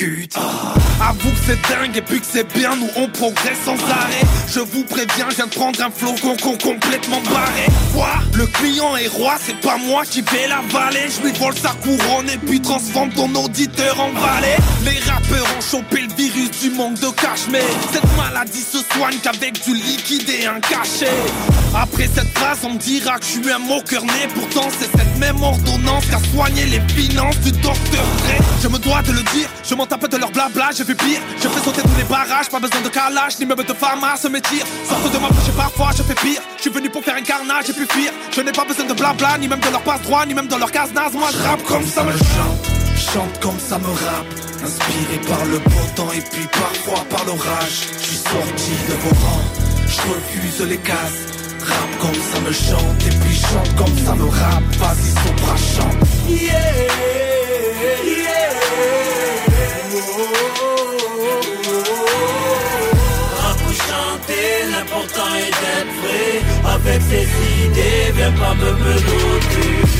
Avoue que c'est dingue et puis que c'est bien, nous on progresse sans arrêt. Je vous préviens, je viens de prendre un flow complètement barré. Quoi? Le client est roi, c'est pas moi qui vais la vallée. Je lui vole sa couronne et puis transforme ton auditeur en valet. Les rappeurs ont chopé le virus du manque de cash, mais cette maladie se soigne qu'avec du liquide et un cachet. Après cette phrase, on me dira que je suis un moqueur né. Pourtant, c'est cette même ordonnance qui a soigné les finances du docteur Dre. Je me dois de le dire, je m'en tape de leur blabla, j'ai fait pire. Je fais sauter tous les barrages, pas besoin de calage, ni même de à se métier. Sorte de ma bouche et parfois je fais pire. Je suis venu pour faire un carnage et puis fuir. Je n'ai pas besoin de blabla, ni même de leur passe droit, ni même de leur case naze. Moi je rappe comme ça me chante, chante comme ça me rappe. Inspiré par le beau temps et puis parfois par l'orage. Je suis sorti de vos rangs, je refuse les cases. Rap comme ça me chante et puis chante comme ça me rappe. Vas-y, Sopra chante. Yeah, yeah. Rap ou chanter, l'important est d'être vrai Avec ses idées,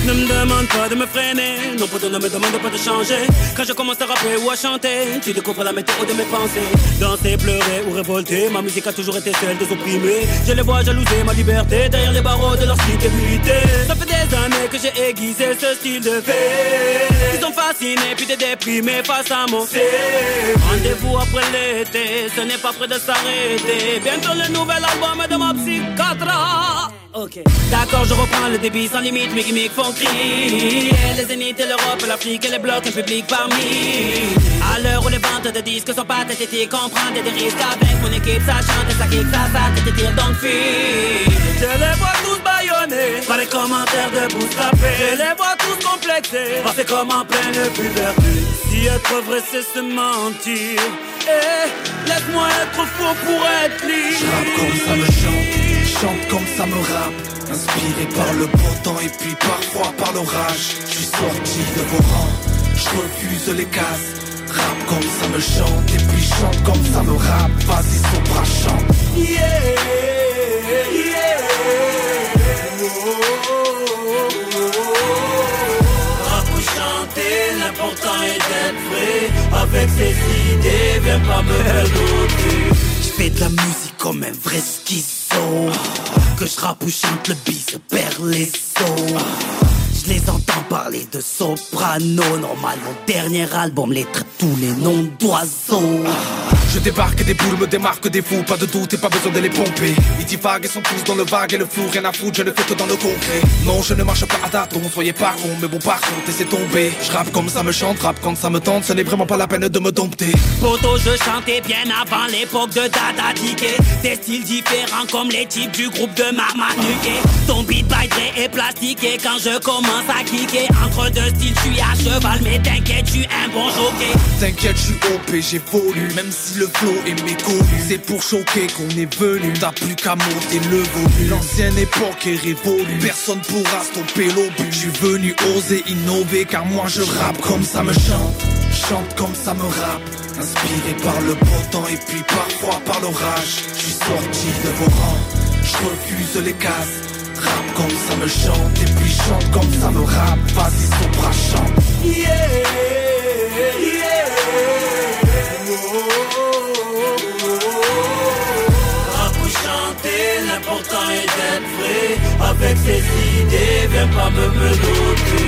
Ne me demande pas de me freiner, non pas de ne me demande pas de changer. Quand je commence à rapper ou à chanter, tu découvres la météo de mes pensées. Danser, pleurer ou révolter, ma musique a toujours été celle des opprimés. Je les vois jalouser ma liberté derrière les barreaux de leur stabilité. Ça fait des années que j'ai aiguisé ce style de vie. Ils sont fascinés puis des déprimés face à mon C. Rendez-vous après l'été, ce n'est pas près de s'arrêter. Bientôt le nouvel album de ma psychiatre. Ok. D'accord, je reprends le débit sans limite, mes gimmicks font crier. Les zéniths et l'Europe, l'Afrique et les blocs, un public parmi. À l'heure où les ventes de disques sont pathétiques, on prend des risques avec mon équipe, ça chante et ça kick, ça ça, t'étire donc fuis. Je les vois tous baïonnés par les commentaires de bootstrapés. Je les vois tous complexés par ces comme en pleine puberté. Si être vrai, c'est se mentir. Eh, laisse-moi être faux pour être libre. Rappe comme ça me chante, chante comme ça me rappe. Inspiré par le beau temps et puis parfois par l'orage. Je suis sorti de vos rangs, je refuse les cases. Rappe comme ça me chante et puis chante comme ça me rappe. Vas-y, Sopra chante. Yeah, Rap ou chanter, l'important est d'être vrai Avec ses idées, viens pas me menotter Je fais de la musique comme un vrai Que je ou chante le bis perd les os Je les entends parler de soprano. Normal mon dernier album les traite tous les noms d'oiseaux. Je débarque des boules me démarquent des fous, pas de doute et pas besoin de les pomper. Ils divaguent et sont tous dans le vague et le flou, rien à foutre, je ne fais que dans le concret. Non, je ne marche pas à tâtons, soyez pas rond, mais bon par contre, laissez tomber. Je rappe comme ça me chante, rap quand ça me tente, ce n'est vraiment pas la peine de me dompter. Poto je chantais bien avant l'époque de Dada Diké Des styles différents comme les types du groupe de Marmaduke. Ton beat by Dre est plastiqué quand je commence Entre deux styles je suis à cheval mais t'inquiète je suis un bon jockey T'inquiète, je suis OP, j'évolue, même si le flow est méconnu. C'est pour choquer qu'on est venu, t'as plus qu'à monter le volume. L'ancienne époque est révolue, personne pourra stopper l'obus. Je suis venu oser innover, car moi je rappe comme ça me chante. Chante comme ça me rappe, inspiré par le beau temps et puis parfois par l'orage. Je suis sorti de vos rangs, je refuse les cases. Rappe comme ça me chante et puis chante comme ça me rappe. Vas-y, Sopra chante. Rap ou chanter, l'important est d'être vrai Avec ses idées, viens pas me menotter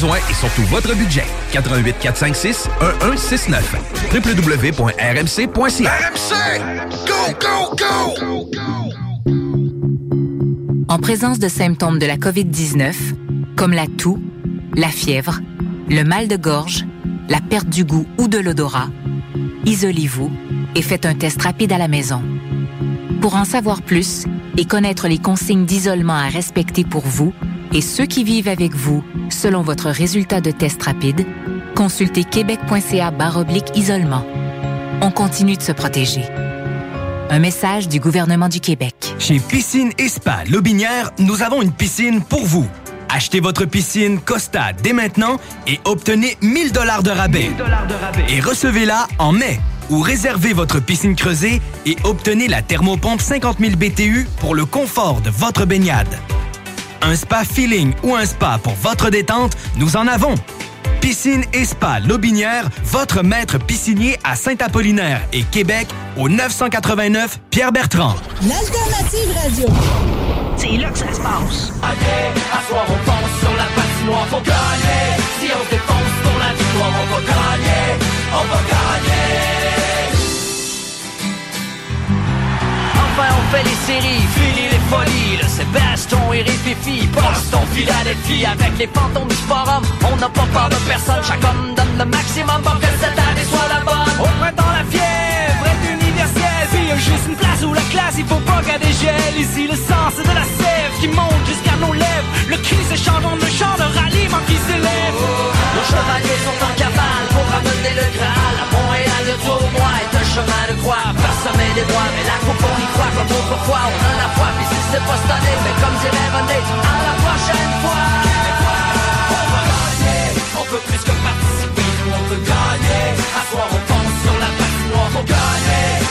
et surtout votre budget. 88 456 1169 www.rmc.ca RMC! Go, go, go! En présence de symptômes de la COVID-19, comme la toux, la fièvre, le mal de gorge, la perte du goût ou de l'odorat, isolez-vous et faites un test rapide à la maison. Pour en savoir plus et connaître les consignes d'isolement à respecter pour vous et ceux qui vivent avec vous selon votre résultat de test rapide, consultez québec.ca isolement. On continue de se protéger. Un message du gouvernement du Québec. Chez Piscine et Spa Lobinière, nous avons une piscine pour vous. Achetez votre piscine Costa dès maintenant et obtenez 1000 dollars de rabais. Et recevez-la en mai. Ou réservez votre piscine creusée et obtenez la thermopompe 50 000 BTU pour le confort de votre baignade. Un spa feeling ou un spa pour votre détente, nous en avons. Piscine et Spa Lobinière, votre maître piscinier à Saint-Apollinaire et Québec au 989 Pierre-Bertrand. L'alternative radio. C'est là que ça se passe. Allez, à soir on pense sur la patinoire, faut gagner. Si on se défonce pour la victoire, on va gagner. On va gagner. Enfin on fait les séries, fini le Sébastien et Rififi Passe ton fil à Avec les fantômes du forum. On n'a pas peur de personne. Chaque homme donne le maximum Pour que cette année soit la bonne. Au dans la fièvre est universelle. Puis y a juste une place où la classe Il faut pas qu'elle dégèle. Ici le sens c'est de la sève Qui monte jusqu'à nos lèvres. Le cri s'échange en un chant de ralliement qui s'élève. Oh, Nos chevaliers sont en cavale Pour ramener le Graal. À Montréal le tournoi est un chemin de croix. Parsemé des bois Mais la coupe on y croit comme autrefois. On a la foi c'est pas cette année, mais comme dirait René, à la prochaine fois. On va gagner, on peut plus que participer, on peut gagner. À soir on pense sur la patinoire, on se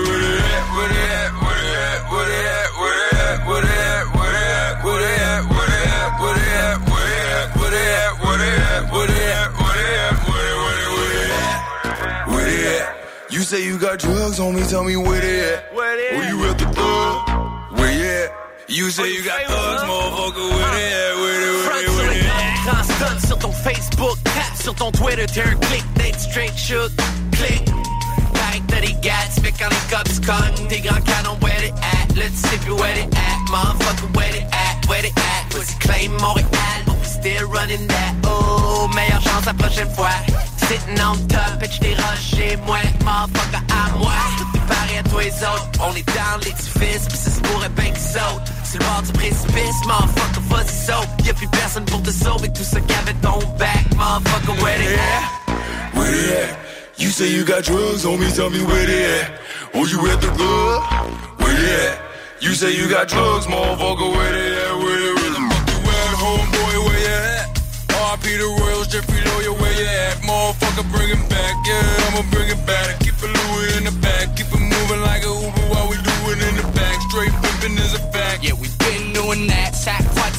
say you got drugs, homie, tell me where they at? Where they at? Where you at the club? Where you at? You say you got thugs, motherfucker, where they at? Where they, where they, where they at? Stun sur ton Facebook, tap sur ton Twitter, un click, Nate straight shook, click. Que t'as des gats, fait quand les cops cognent, tes grands canons, where they at? Let's see if you where they at, motherfucker, where they at? Where they at? Pussy claim Montréal, but we still running that? Oh, meilleure chance la prochaine fois. Sitting on top, bitch, t'es rushé, moi, motherfucker, à moi. Tout est pareil à toi les autres, on est dans l'édifice, pis ça se pourrait bien qu'ils sautent. Sur le bord du précipice, motherfucker, vas-y saute. Y'a plus personne pour te sauver, tout ce qu'il y avait ton back, motherfucker, where they at? Where they at? You say you got drugs, homie, tell me where they at. Oh, you at the club? Where they at? You say you got drugs, motherfucker, where they at? Motherfucker, bring it back, yeah, I'ma bring it back. Keep it Louis in the back, keep it moving like a Uber while we do it in the back. Straight pimping is a fact. Yeah, we been doing that.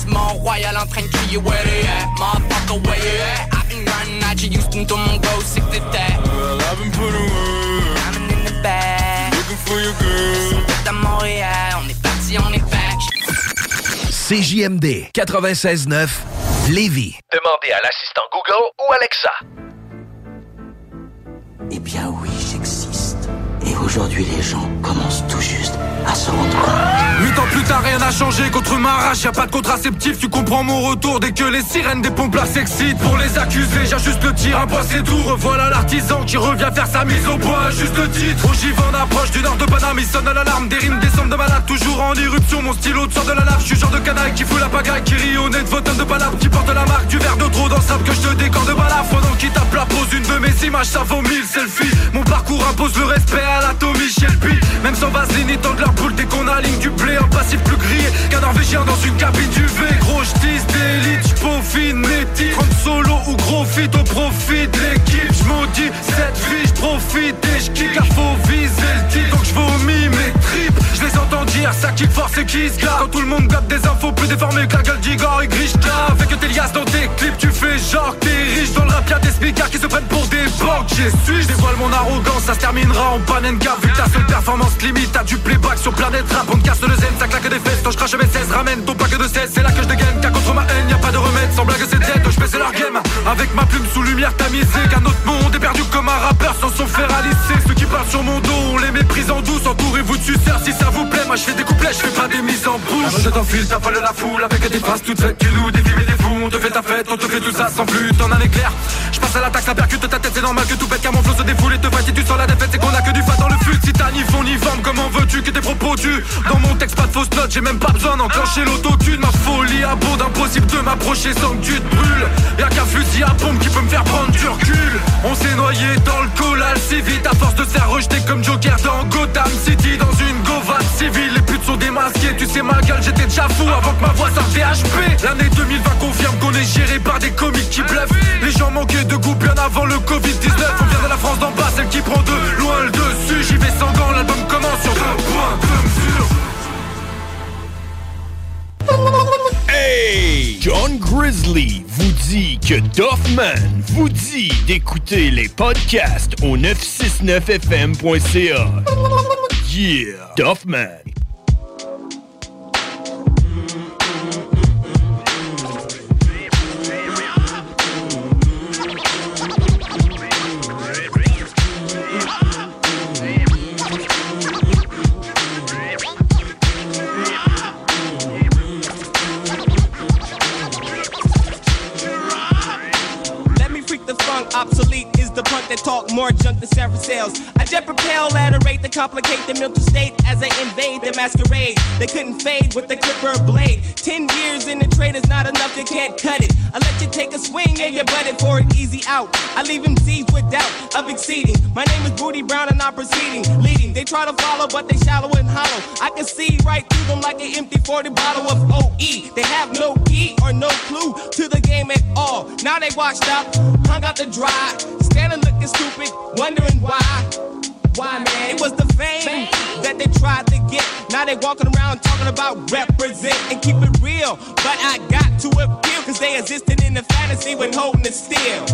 Mont-Royal en train de crier where they at? Motherfucker, where you at? I've been running at you, Houston, tout mon go, c'est que t'étais. Well, I've been putting work. I'm in the back. Looking for your girl. C'est à Montréal, on est parti, on est back. CJMD 96.9 Lévis. Demandez à l'assistant Google ou Alexa. Eh bien oui, j'existe. Et qu'aujourd'hui les gens commencent tout juste à se rendre compte. Tard, rien n'a changé contre ma rage. Y'a pas de contraceptif, tu comprends mon retour dès que les sirènes des pompes là s'excitent. Pour les accuser, j'ajuste le tir, un point c'est tout. Revoilà l'artisan qui revient faire sa mise au point, juste le titre. Ogive en approche du nord de Paname, il sonne à l'alarme. Des rimes descendent de malade, toujours en éruption. Mon stylo sort de la lave, je suis genre de canaille qui fout la pagaille, qui rit au nez de votre de palabre, qui porte la marque du verre de trop dans le sable que je te décore de balafre. Pendant qu'il tape la pose, une de mes images, ça vaut mille selfies. Mon parcours impose le respect à la Tommy Shelby. Même sans vaseline, ils tendent leur boule dès qu'on aligne du blé. Un passif plus grillé qu'un norvégien dans une cabine du V. Gros j'tisse d'élite, j'peaufine mes titres. solo ou gros fit au profit de l'équipe. J'maudis cette vie, j'profite et j'kick à faux viser le titre. Donc j'vomis mes dire ça qui force et qui se. Quand tout le monde gape des infos plus déformées que la gueule d'Igor et Grishka. Avec tes liasses dans tes clips, tu fais genre que t'es riche. Dans le rap, y'a des speakers qui se prennent pour des banques. J'ai su, j'dévoile mon arrogance, ça se terminera en panenka. Vu que ta seule performance limite à du playback sur planète rap. On te casse le zen, ça claque des fesses. Quand je crache mes 16, ramène ton paquet de 16. C'est là que je dégaine, car contre ma haine, y a pas de remède. Sans blague, c'est dead, je baisse leur game. Avec ma plume sous lumière tamisée. Qu'un autre monde est perdu comme un rappeur sans son fer à. Ceux qui parlent sur mon dos, on les méprise en douce. Entourez-vous de suceurs si ça vous plaît. Moi je des couplets, je fais pas des mises en bouche. Je t'enfile, t'as fallu la foule avec des phrases toutes faites. Tu nous des films et des fous. On te fait ta fête, on te fait tout ça sans plus. T'en un éclair. Je passe à l'attaque, ça percute ta tête, c'est normal que tout pète. Car mon flow se défoule et te fight. Si tu sens la défaite, c'est qu'on a que du fat dans le fut. Si t'as ni fond ni forme, comment veux-tu que tes propos tuent? Dans mon texte, pas de fausses notes, j'ai même pas besoin d'enclencher l'autotune. Ma folie abonde, impossible de m'approcher sans que tu te brûles. Y'a qu'un fusil à pompe qui peut me faire prendre du recul. On s'est noyé dans le collal si vite, à force de se faire rejeter comme Joker dans Gotham City. Dans une govade civile, les putes sont démasquées. Tu sais, ma gueule, j'étais déjà fou avant que ma voix sorte PHP. L'année 2020 confirme qu'on est géré par des comiques qui bluffent. Les gens manquaient de goût bien avant le Covid-19. On vient de la France d'en bas, celle qui prend de loin le dessus. J'y vais sans gants, l'album commence sur deux points de mesure. Hey! John Grizzly vous dit que Doffman vous dit d'écouter les podcasts au 969fm.ca. Yeah! Doffman. Is the punk that talk more junk than Sarah sales. I jet propel at a rate that complicate the mental state as I invade the masquerade. They couldn't fade with the clipper blade. Ten years in the trade is not enough, you can't cut it. I let you take a swing and you butt it for an easy out. I leave him seized with doubt of exceeding. My name is Booty Brown and I'm proceeding, leading. They try to follow, but they shallow and hollow. I can see right through them like an empty 40 bottle of OE. They have no key or no clue to the game at all. Now they washed up, hung out the dry, standing looking stupid, wondering why. Why, man? It was the fame, that they tried to get. Now they walking around talking about represent and keep it real. But I got to appeal, cause they existed in the fantasy when holding it still.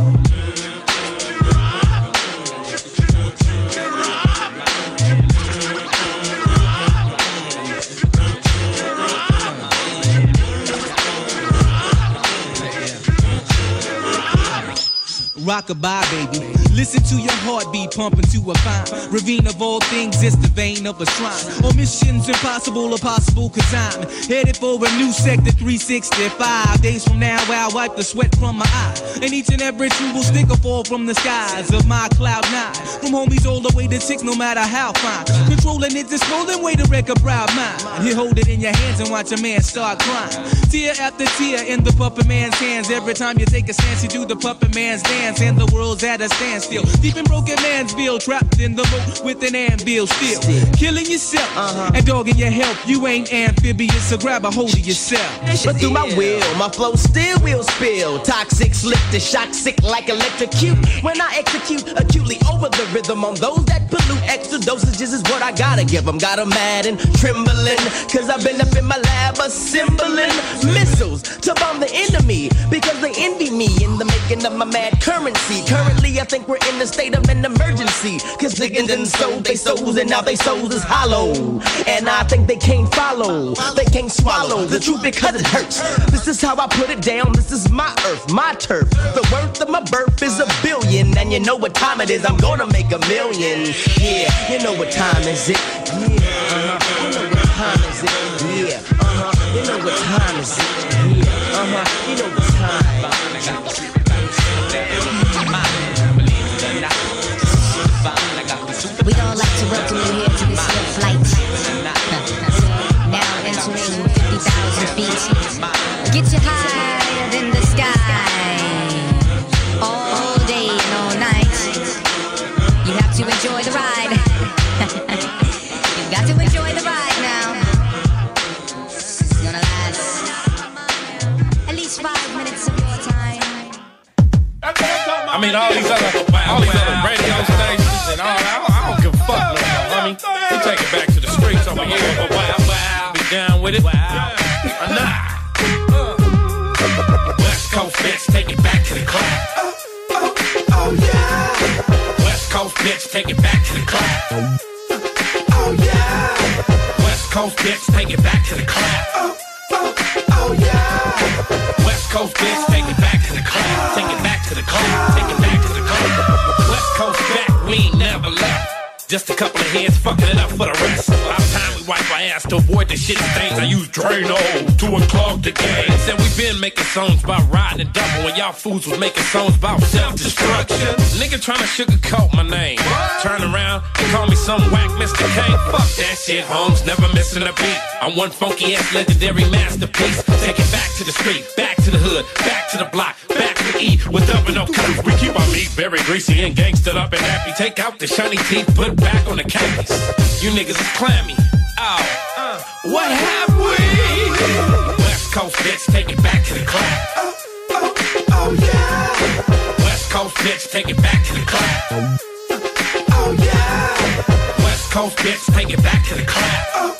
Rockabye, baby. Listen to your heartbeat pumping to a fine ravine of all things. It's the vein of a shrine. Or missions impossible or possible, cause I'm headed for a new sector 365. Days from now, I'll wipe the sweat from my eye. And each and every true will stick or fall from the skies of my cloud nine. From homies all the way to six, no matter how fine. Controlling it, this rolling way to wreck a proud mind. You hold it in your hands and watch a man start crying. Tear after tear in the puppet man's hands. Every time you take a stance, you do the puppet man's dance. And the world's at a standstill. Deep in broken man's bill, trapped in the moat with an anvil still. Killing yourself uh-huh. and dogging your health. You ain't amphibious, so grab a hold of yourself. But through my will, my flow still will spill. Toxic, slick to shock, sick like electrocute. When I execute acutely over the rhythm on those that pollute, extra dosages is what I gotta give them. Got 'em mad and trembling, cause I've been up in my lab assembling missiles to bomb the enemy. Because they envy me in the making of my mad currency. currency. Currently, I think we're in the state of an emergency. Cause niggas done sold they souls and now they souls is hollow. And I think they can't follow, they can't swallow the truth because it hurts. This is how I put it down, this is my earth, my turf. The worth of my birth is a billion. And you know what time it is, I'm gonna make a million. Yeah, you know what time is it? Yeah, uh-huh. You know what time is it? Yeah, uh-huh. You know what time is it? Yeah, uh-huh. You know to enjoy the ride. You've got to enjoy the ride now. It's gonna last at least five minutes of your time. I mean, all these other, all these other radio stations and all that. I don't, give a fuck no more, homie. We take it back to the streets over here. But wow, wow. Be down with it. Wow. Or not. West Coast bitch, take it back to the club. West Coast bitch, take it back to the club. Oh, yeah. West Coast bitch, take it back to the club. Oh, oh, Oh, yeah. West Coast bitch, take it back to the club. Take it back to the club. Take it back to the club. West Coast back, we ain't never left. Just a couple of hands fucking it up for the rest. A lot of time we wipe our ass to avoid the shit stains. I use Drano to unclog the game. Said we been making songs about riding and double when y'all fools was making songs about self-destruction. Nigga trying to sugarcoat my name. Turn around and call me some whack Mr. Kane. Fuck that shit, Holmes. Never missing a beat. I'm one funky ass legendary masterpiece. Take it back to the street, back to the hood, back to the block, back to E with up and no cuts. We keep our meat very greasy and gangstered up and happy. Take out the shiny teeth, put back on the canvas. You niggas is clammy. Oh, uh, what have we? West Coast bitch, take it back to the club. Oh, oh, oh yeah. West Coast bitch, take it back to the club. Oh yeah. West Coast bitch, take it back to the club.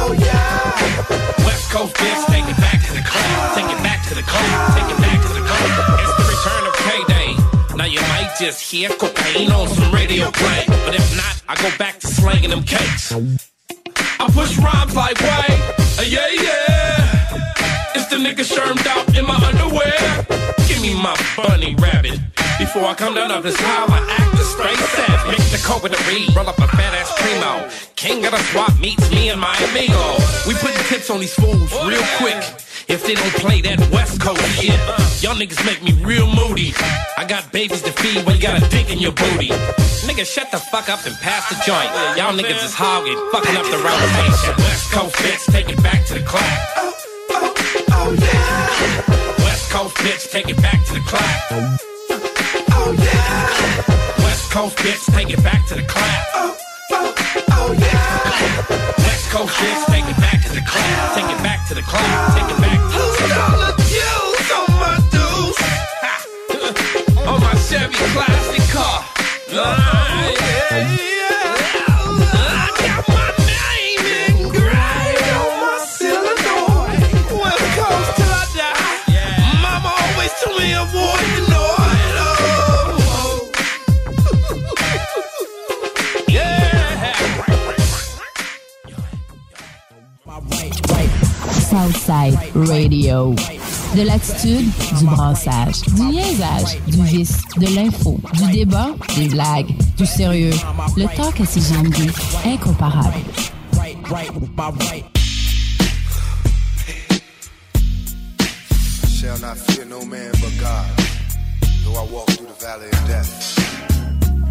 Oh, yeah. West Coast bitch, take it back to the club. Take it back to the club. Take it back to the club. It's the return of payday. Now you might just hear cocaine on some radio play. But if not, I go back to slanging them cakes. I push rhymes like way, uh, yeah, yeah. It's the nigga shermed out in my underwear. Give me my bunny rabbit. Before I come down off this high, I act a straight savage. Mix the coke with the weed, roll up a fat ass primo. King of the swap meets me and my amigo. We putting tips on these fools real quick. If they don't play that West Coast shit, y'all niggas make me real moody. I got babies to feed when you got a dick in your booty. Nigga, shut the fuck up and pass the joint. Y'all niggas is hogging, fucking up the rotation. West Coast bitch, take it back to the club. Oh yeah. West Coast bitch, take it back to the club. Oh yeah. West Coast bitch, take it back to the club. Oh yeah. Coast bitch, take it back to the club. Take it back to the club. Who's dollar dues on my? On my Chevy classic car. Ah, yeah, yeah. I got my Southside Radio. De l'attitude, du brassage, du niaisage, du vice, de l'info, du débat, des blagues, du sérieux. Le talk à ses jambes incomparable. Shall not fear no man but God. Though I walk through the valley of death.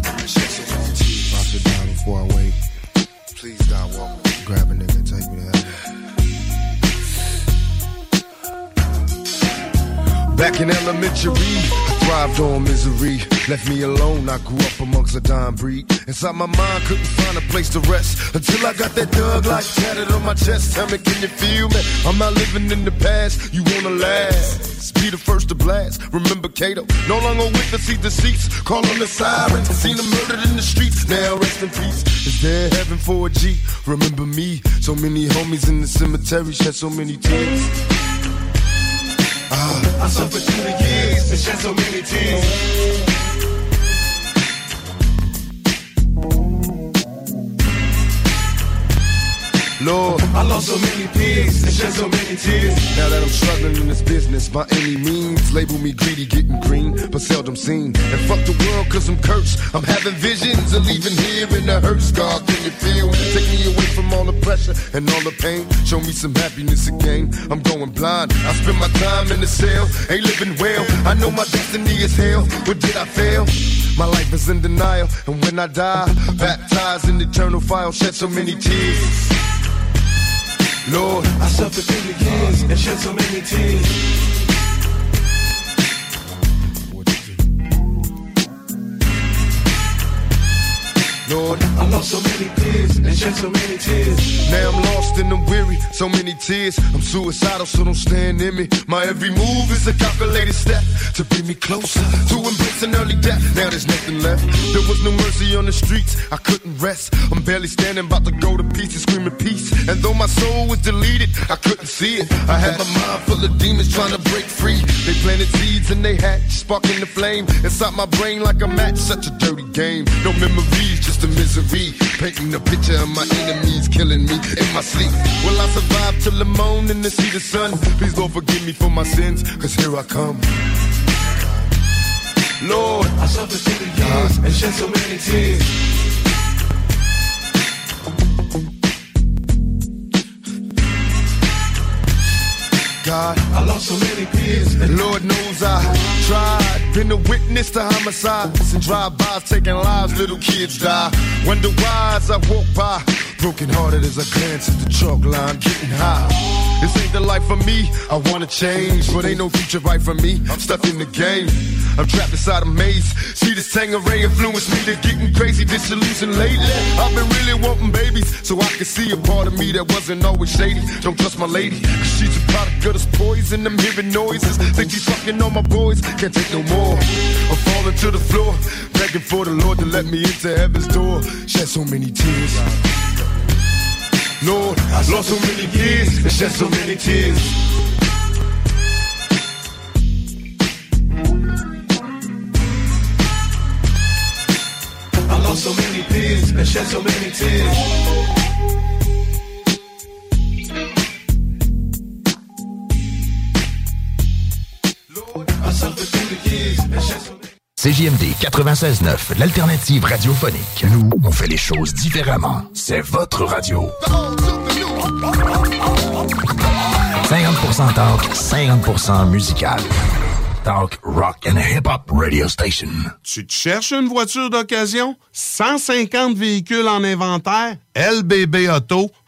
I shed so much tears. I'll sit down before I wake. Please, God, walk. Grab a nigga and take me to heaven. Back in elementary, I thrived on misery. Left me alone, I grew up amongst a dying breed. Inside my mind, couldn't find a place to rest. Until I got that thug like tatted on my chest. Tell me, can you feel me? I'm not living in the past, you wanna last. Be the first to blast. Remember Cato, no longer witness see deceits. Call on the sirens, seen them murdered in the streets. Now rest in peace. Is there heaven for a G? Remember me, so many homies in the cemetery shed so many tears. I suffered through the years and shed so many tears. Lord, I lost so many pigs and shed so many tears. Now that I'm struggling in this business by any means, label me greedy, getting green, but seldom seen. And fuck the world, cause I'm cursed. I'm having visions of leaving here in the hurt scar. Can you feel? Take me away from all the pressure and all the pain. Show me some happiness again. I'm going blind. I spend my time in the cell, ain't living well. I know my destiny is hell. What did I fail? My life is in denial, and when I die, baptized in eternal fire, shed so many tears. Lord, I suffered through the years and shed so many tears. Lord, I lost so many tears and shed so many tears. Now I'm lost and I'm weary, so many tears. I'm suicidal, so don't stand in me. My every move is a calculated step to bring me closer to embracing early death. Now there's nothing left. There was no mercy on the streets, I couldn't rest. I'm barely standing, about to go to pieces, screaming peace. And though my soul was deleted, I couldn't see it. I had my mind full of demons trying to break free. They planted seeds and they hatched, sparking the flame inside my brain like a match. Such a dirty game. No memories, just the misery. Painting a picture of my enemies killing me in my sleep. Will I survive till the morning to see the sun? Please Lord forgive me for my sins, cause here I come. Lord, I suffered through the years and shed so many tears. God, I lost so many peers. And Lord knows I tried. Been a witness to homicides and drive-bys taking lives. Little kids die. Wonder why as I walk by. Broken hearted as I glance at the chalk line, getting high. This ain't the life for me. I wanna change, but ain't no future right for me. I'm stuck in the game. I'm trapped inside a maze. See this Tangeray influence me to getting crazy, disillusioned lately. I've been really wanting babies, so I can see a part of me that wasn't always shady. Don't trust my lady, cause she's a product of this poison. I'm hearing noises, think she's fucking on my boys. Can't take no more. I'm falling to the floor, begging for the Lord to let me into heaven's door. Shed so many tears. Lord, I lost so many years and shed so many tears. I lost so many peers and shed so many tears. Lord, I suffered through the years and shed so CJMD 96.9, l'alternative radiophonique. Nous, on fait les choses différemment. C'est votre radio. 50% talk, 50% musical. Talk, rock and hip-hop radio station. Tu te cherches une voiture d'occasion? 150 véhicules en inventaire? LBBauto.com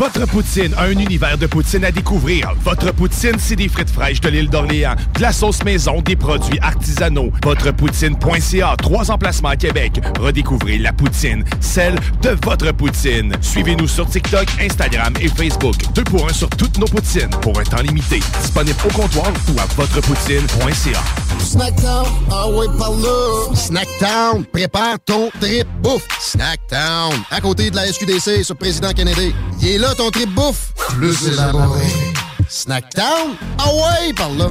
Votre poutine, un univers de poutine à découvrir. Votre poutine, c'est des frites fraîches de l'île d'Orléans, de la sauce maison, des produits artisanaux. Votrepoutine.ca, trois emplacements à Québec. Redécouvrez la poutine, celle de votre poutine. Suivez-nous sur TikTok, Instagram et Facebook. Deux pour un sur toutes nos poutines, pour un temps limité. Disponible au comptoir ou à votrepoutine.ca. Snackdown, ah ouais, par là. Snackdown, prépare ton trip bouffe. Snackdown, à côté de la SQDC sur Président Kennedy. Il est là ton trip bouffe. Plus élaboré. Snackdown, ah ouais, par là.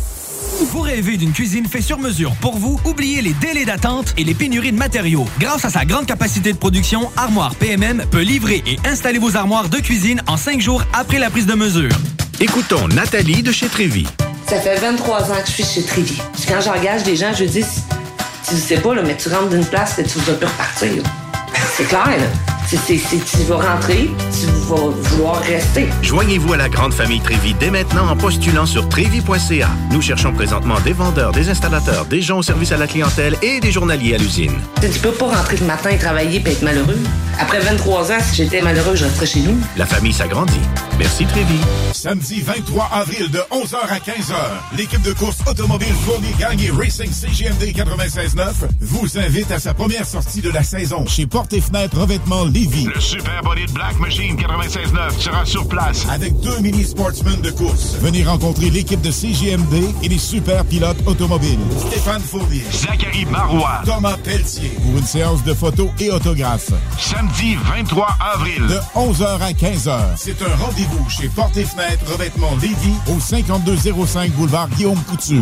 Vous rêvez d'une cuisine faite sur mesure pour vous? Oubliez les délais d'attente et les pénuries de matériaux. Grâce à sa grande capacité de production, Armoire PMM peut livrer et installer vos armoires de cuisine en cinq jours après la prise de mesure. Écoutons Nathalie de chez Trévy. Ça fait 23 ans que je suis chez Trévy. Quand j'engage des gens, je dis, tu sais pas, là, mais tu rentres d'une place et tu vas plus repartir. C'est clair, là. C'est, tu vas rentrer, tu vas vouloir rester. Joignez-vous à la grande famille Trévi dès maintenant en postulant sur trévi.ca. Nous cherchons présentement des vendeurs, des installateurs, des gens au service à la clientèle et des journaliers à l'usine. Tu peux pas rentrer le matin et travailler et être malheureux. Après 23 ans, si j'étais malheureux, je resterais chez nous. La famille s'agrandit. Merci Trévi. Samedi 23 avril de 11h à 15h, l'équipe de course automobile Fournier Gang et Racing CGMD 96.9 vous invite à sa première sortie de la saison chez Porte et Fenêtre Revêtement Lévis. Le Super Body de Black Machine 96.9 sera sur place. Avec deux mini sportsmen de course. Venez rencontrer l'équipe de CGMD et les super pilotes automobiles. Stéphane Fournier. Zachary Marois. Thomas Pelletier. Pour une séance de photos et autographes. Samedi 23 avril. De 11h à 15h. C'est un rendez-vous chez Porte et Fenêtre Revêtement Lévis au 5205 boulevard Guillaume Couture.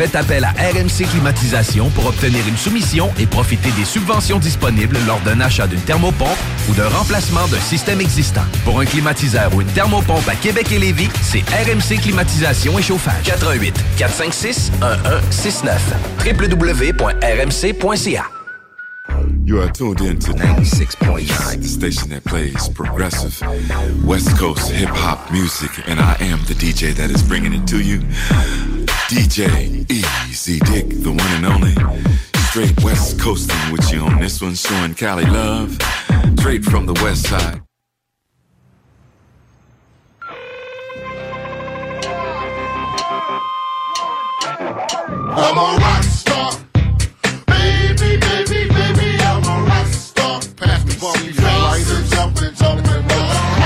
Faites appel à RMC Climatisation pour obtenir une soumission et profiter des subventions disponibles lors d'un achat d'une thermopompe ou d'un remplacement d'un système existant. Pour un climatiseur ou une thermopompe à Québec et Lévis, c'est RMC Climatisation et Chauffage. 88 456 1169 www.rmc.ca You are tuned in to 96.9, the station that plays progressive West Coast hip hop music, and I am the DJ that is bringing it to you. DJ Easy Dick, the one and only. Straight West Coasting with you on this one, showing Cali love. Straight from the West Side. I'm a rock star. Baby, baby, baby, I'm a rock star. Pass me bumpy lighters, jumping, jumping,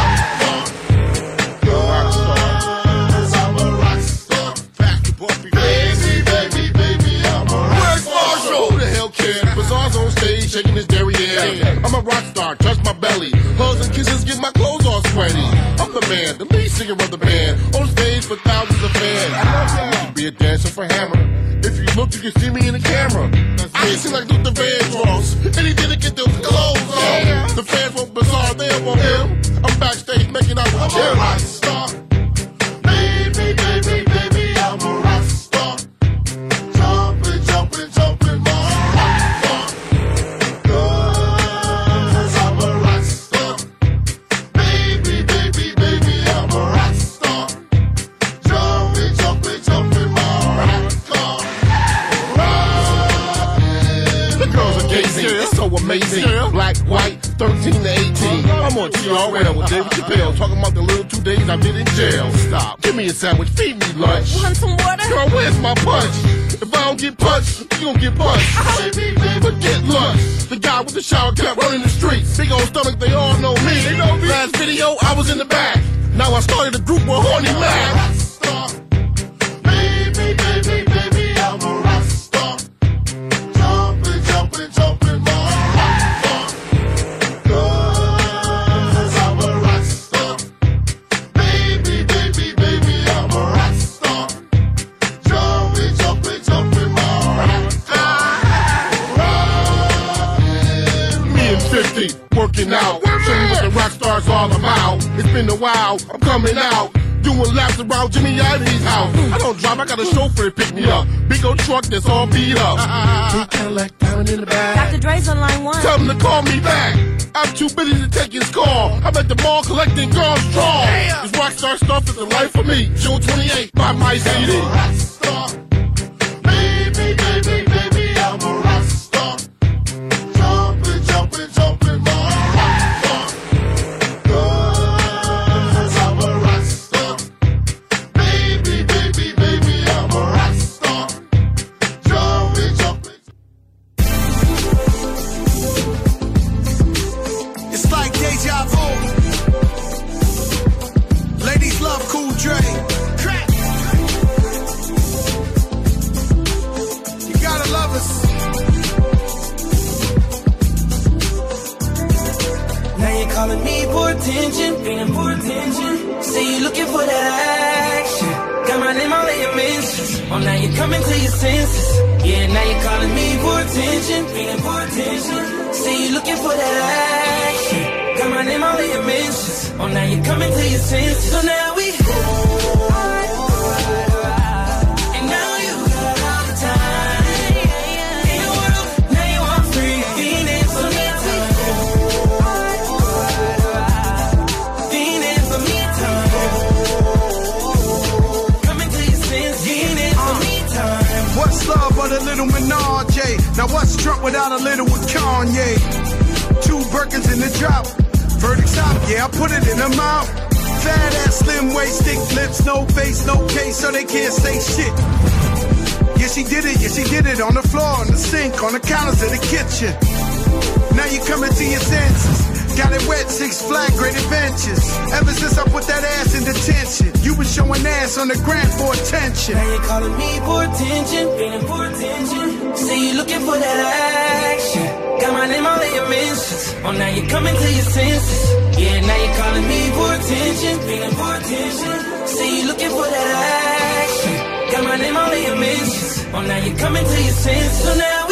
rock star, touch my belly. Hugs and kisses, get my clothes all sweaty. I'm the man, the lead singer of the band. On stage for thousands of fans. I could be a dancer for Hammer. If you look, you can see me in the camera. I can sing like Luther Vandross. Anything to get those clothes on. The fans want Bizarre, they want him. I'm backstage making out with him. rock star. TRL with David Chappelle, talking about the little two days I've been in jail. Stop. Give me a sandwich, feed me lunch. Want some water? Girl, where's my punch? If I don't get punched, you gon' get punched. Baby, baby, forget lunch. The guy with the shower cap running the streets. Big old stomach, they all know me. They know me. Last video, I was in the back. Now I started a group with Horny Mac. 50, out. Show me what the rock stars all about. It's been a while, I'm coming out. Doing laps around Jimmy Ivy's house. I don't drive, I got a chauffeur to pick me up. Big old truck that's all beat up. Big Cadillac diamond in the back. Dr. Dre's on line one. Tell him to call me back. I'm too busy to take his call. I'm at the mall collecting girls' draw. This rockstar stuff is the life for me. June 28, buy my CD. Attention, for attention. See you looking for that action. Got my name all in your mentions. Oh, now you're coming to your senses. Yeah, now you're calling me for attention, feeling for attention. See you looking for that action. Got my name all in your mentions. Oh, now you're coming to your senses. So now we. A little menage? Now what's Trump without a little with Kanye? Two Birkins in the drop. Verdict's out, yeah, I put it in the mouth. Fat ass, slim waist, thick lips, no face, no case, so they can't say shit. Yeah, she did it, yeah, she did it on the floor, on the sink, on the counters of the kitchen. Now you coming to your senses. Got it wet, six flag, great adventures. Ever since I put that ass in detention, you been showing ass on the grant for attention. Now you're calling me for attention, feeling for attention. See you looking for that action. Got my name all in your mentions. Oh, now you're coming to your senses. Yeah, now you're calling me for attention, feeling for attention. See you looking for that action. Got my name all in your mentions. Oh, now you're coming to your senses. So now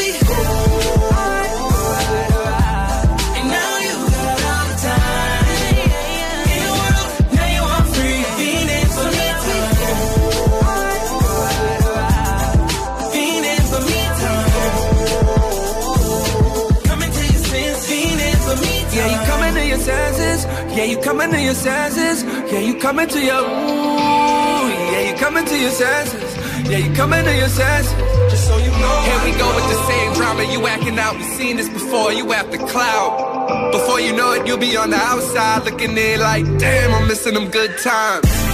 you coming to your senses. Yeah, you coming to your ooh. Yeah, you coming to your senses. Yeah, you coming to your senses. Just so you know. Here we go with the same drama. You acting out. We seen this before. You after cloud. Before you know it, you'll be on the outside looking in like, damn, I'm missing them good times.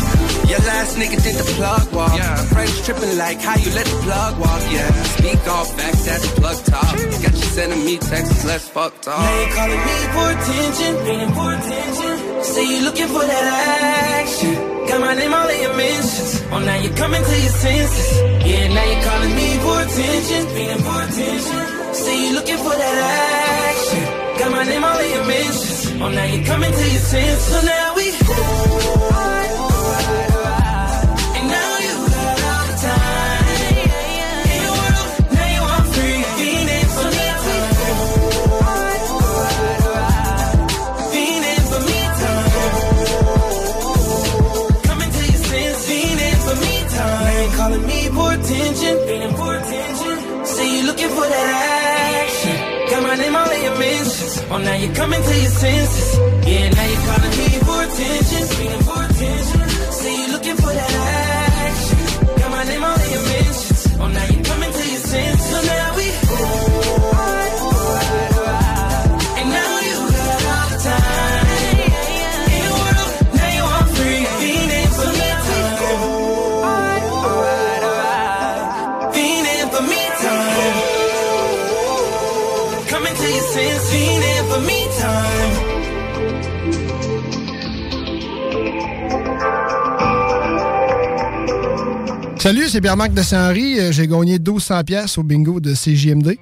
Your last nigga did the plug walk. Yeah. Friends tripping like how you let the plug walk. Yeah. Speak off back, at the plug top. Got you sending me texts, let's fuck talk. Now you're calling me for attention, feeling for attention. Say you looking for that action. Got my name all in your mentions. Oh, now you're coming to your senses. Yeah, now you're calling me for attention, feeling for attention. Say you looking for that action. Got my name all in your mentions. Oh, now you're coming to your senses. So now we. And now you're coming to your senses. Yeah, now you're calling me for attention, Salut, c'est Pierre-Marc de Saint-Henri. Euh, J'ai gagné 1200 pièces au bingo de CJMD.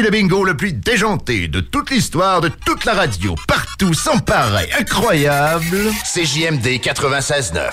Voici le bingo le plus déjanté de toute l'histoire de toute la radio, partout, sans pareil, incroyable. CJMD 96.9.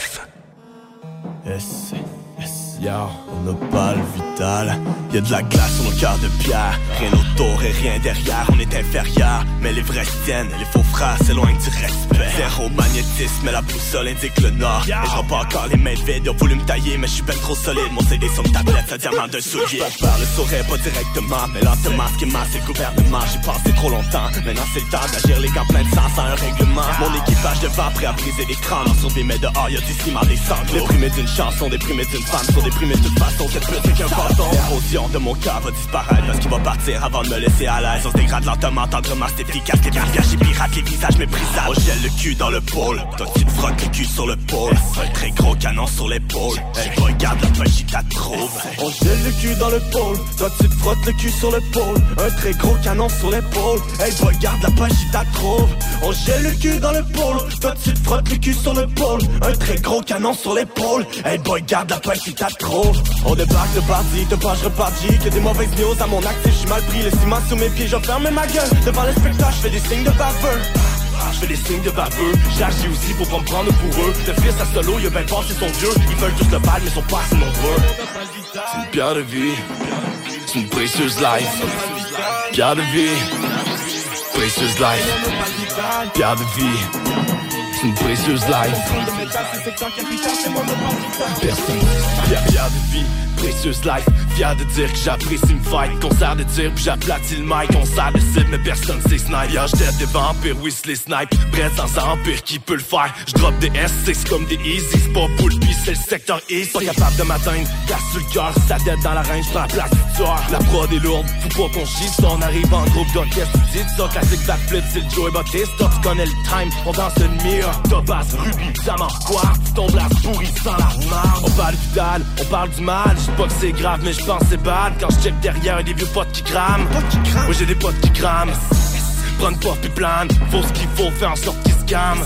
Yes, yes, ya, on n'a pas le vital. Y a de la glace sur nos cœurs de pierre. Rien autour et rien derrière, on est inférieur. Mais les vrais tiennent, les faux frères s'éloignent du respect. Zéro magnétisme, mais la boussole indique le nord. Et j'en pas encore les mains vides, ils ont voulu me tailler, mais je suis ben trop solide. Mon CD sur une tablette, ça diamant d'un soulier. Je par le sourire, pas directement, mais lentement, ce qui est c'est le gouvernement. J'ai passé trop longtemps, maintenant c'est le temps d'agir les pleins de sang sans un règlement. Mon équipage devant, prêt à briser l'écran. Sur des mais dehors, y'a du ciment, des sanglots. Déprimé d'une chanson, déprimé d'une femme, sur déprimé de toute façon, cette pute c'est qu'un bâton. L'érosion de mon cœur va disparaître parce qu'il va partir avant de me laisser à l'aise. On se dégrade lentement, tendrement, c'est efficace. Les visages et pirates, les visages méprisables. On gèle le cul dans le pôle. Toi, tu te frottes le cul sur le pôle. Un très gros canon sur l'épaule. Hey, regarde la pêche, il trouve. On gèle le cul dans le pôle. Toi, tu te frottes le cul sur le pôle. Un très gros canon sur l'épaule. Hey, regarde la pêche, il trouve. On gèle le cul dans le pôle. Toi, tu te frottes le cul sur le pôle. Un très gros canon sur l'épaule. Hey, boy, garde la pêche, il trouve. On débarque de parti, de pas je repartis. Que des mauvaises news à mon actif, je suis mal pris. Le ciment sous mes pieds, je ferme ma gueule. Devant le spectacle, je fais des signes de baveux. Je fais des signes de baveux, j'agis aussi pour pas me prendre pour eux. Le fils à solo, il a bien passé son dieu Ils veulent juste le balle mais sont pas assez nombreux. C'est une pierre de vie, c'est une précieuse life. Pierre de vie, précieuse life. Pierre de vie, c'est une précieuse life. Personne, pierre, pierre de vie précieuse life. Fier de dire que j'apprécie me fight. Concert de tir puis j'aplatis le mic. On sert de cible mais personne sait snipe Y'a j't'aide des vampires, oui les snipe Présence à empire qui peut le faire? J'drop des S6 comme des easy. C'est pas boule c'est le secteur east Pas capable de m'atteindre, casse le cœur Sa tête dans la range, j'prends la place du tueur. La prod est lourde, faut pas qu'on chie. On arrive en groupe d'orchestre Tu dis ça, classique backflip C'est le Joey Bautista, tu connais le time On danse le mire. Topaz, rubis, diamant, quoi? Tu tombes la pourrie sans la pas le vital, on parle du mal. Je pas que c'est grave, mais je pense c'est bad. Quand je check derrière, des vieux potes qui crament. Moi j'ai des potes qui crament. Prendre pas puis plane, faut ce qu'il faut faire en sorte qu'ils se calment.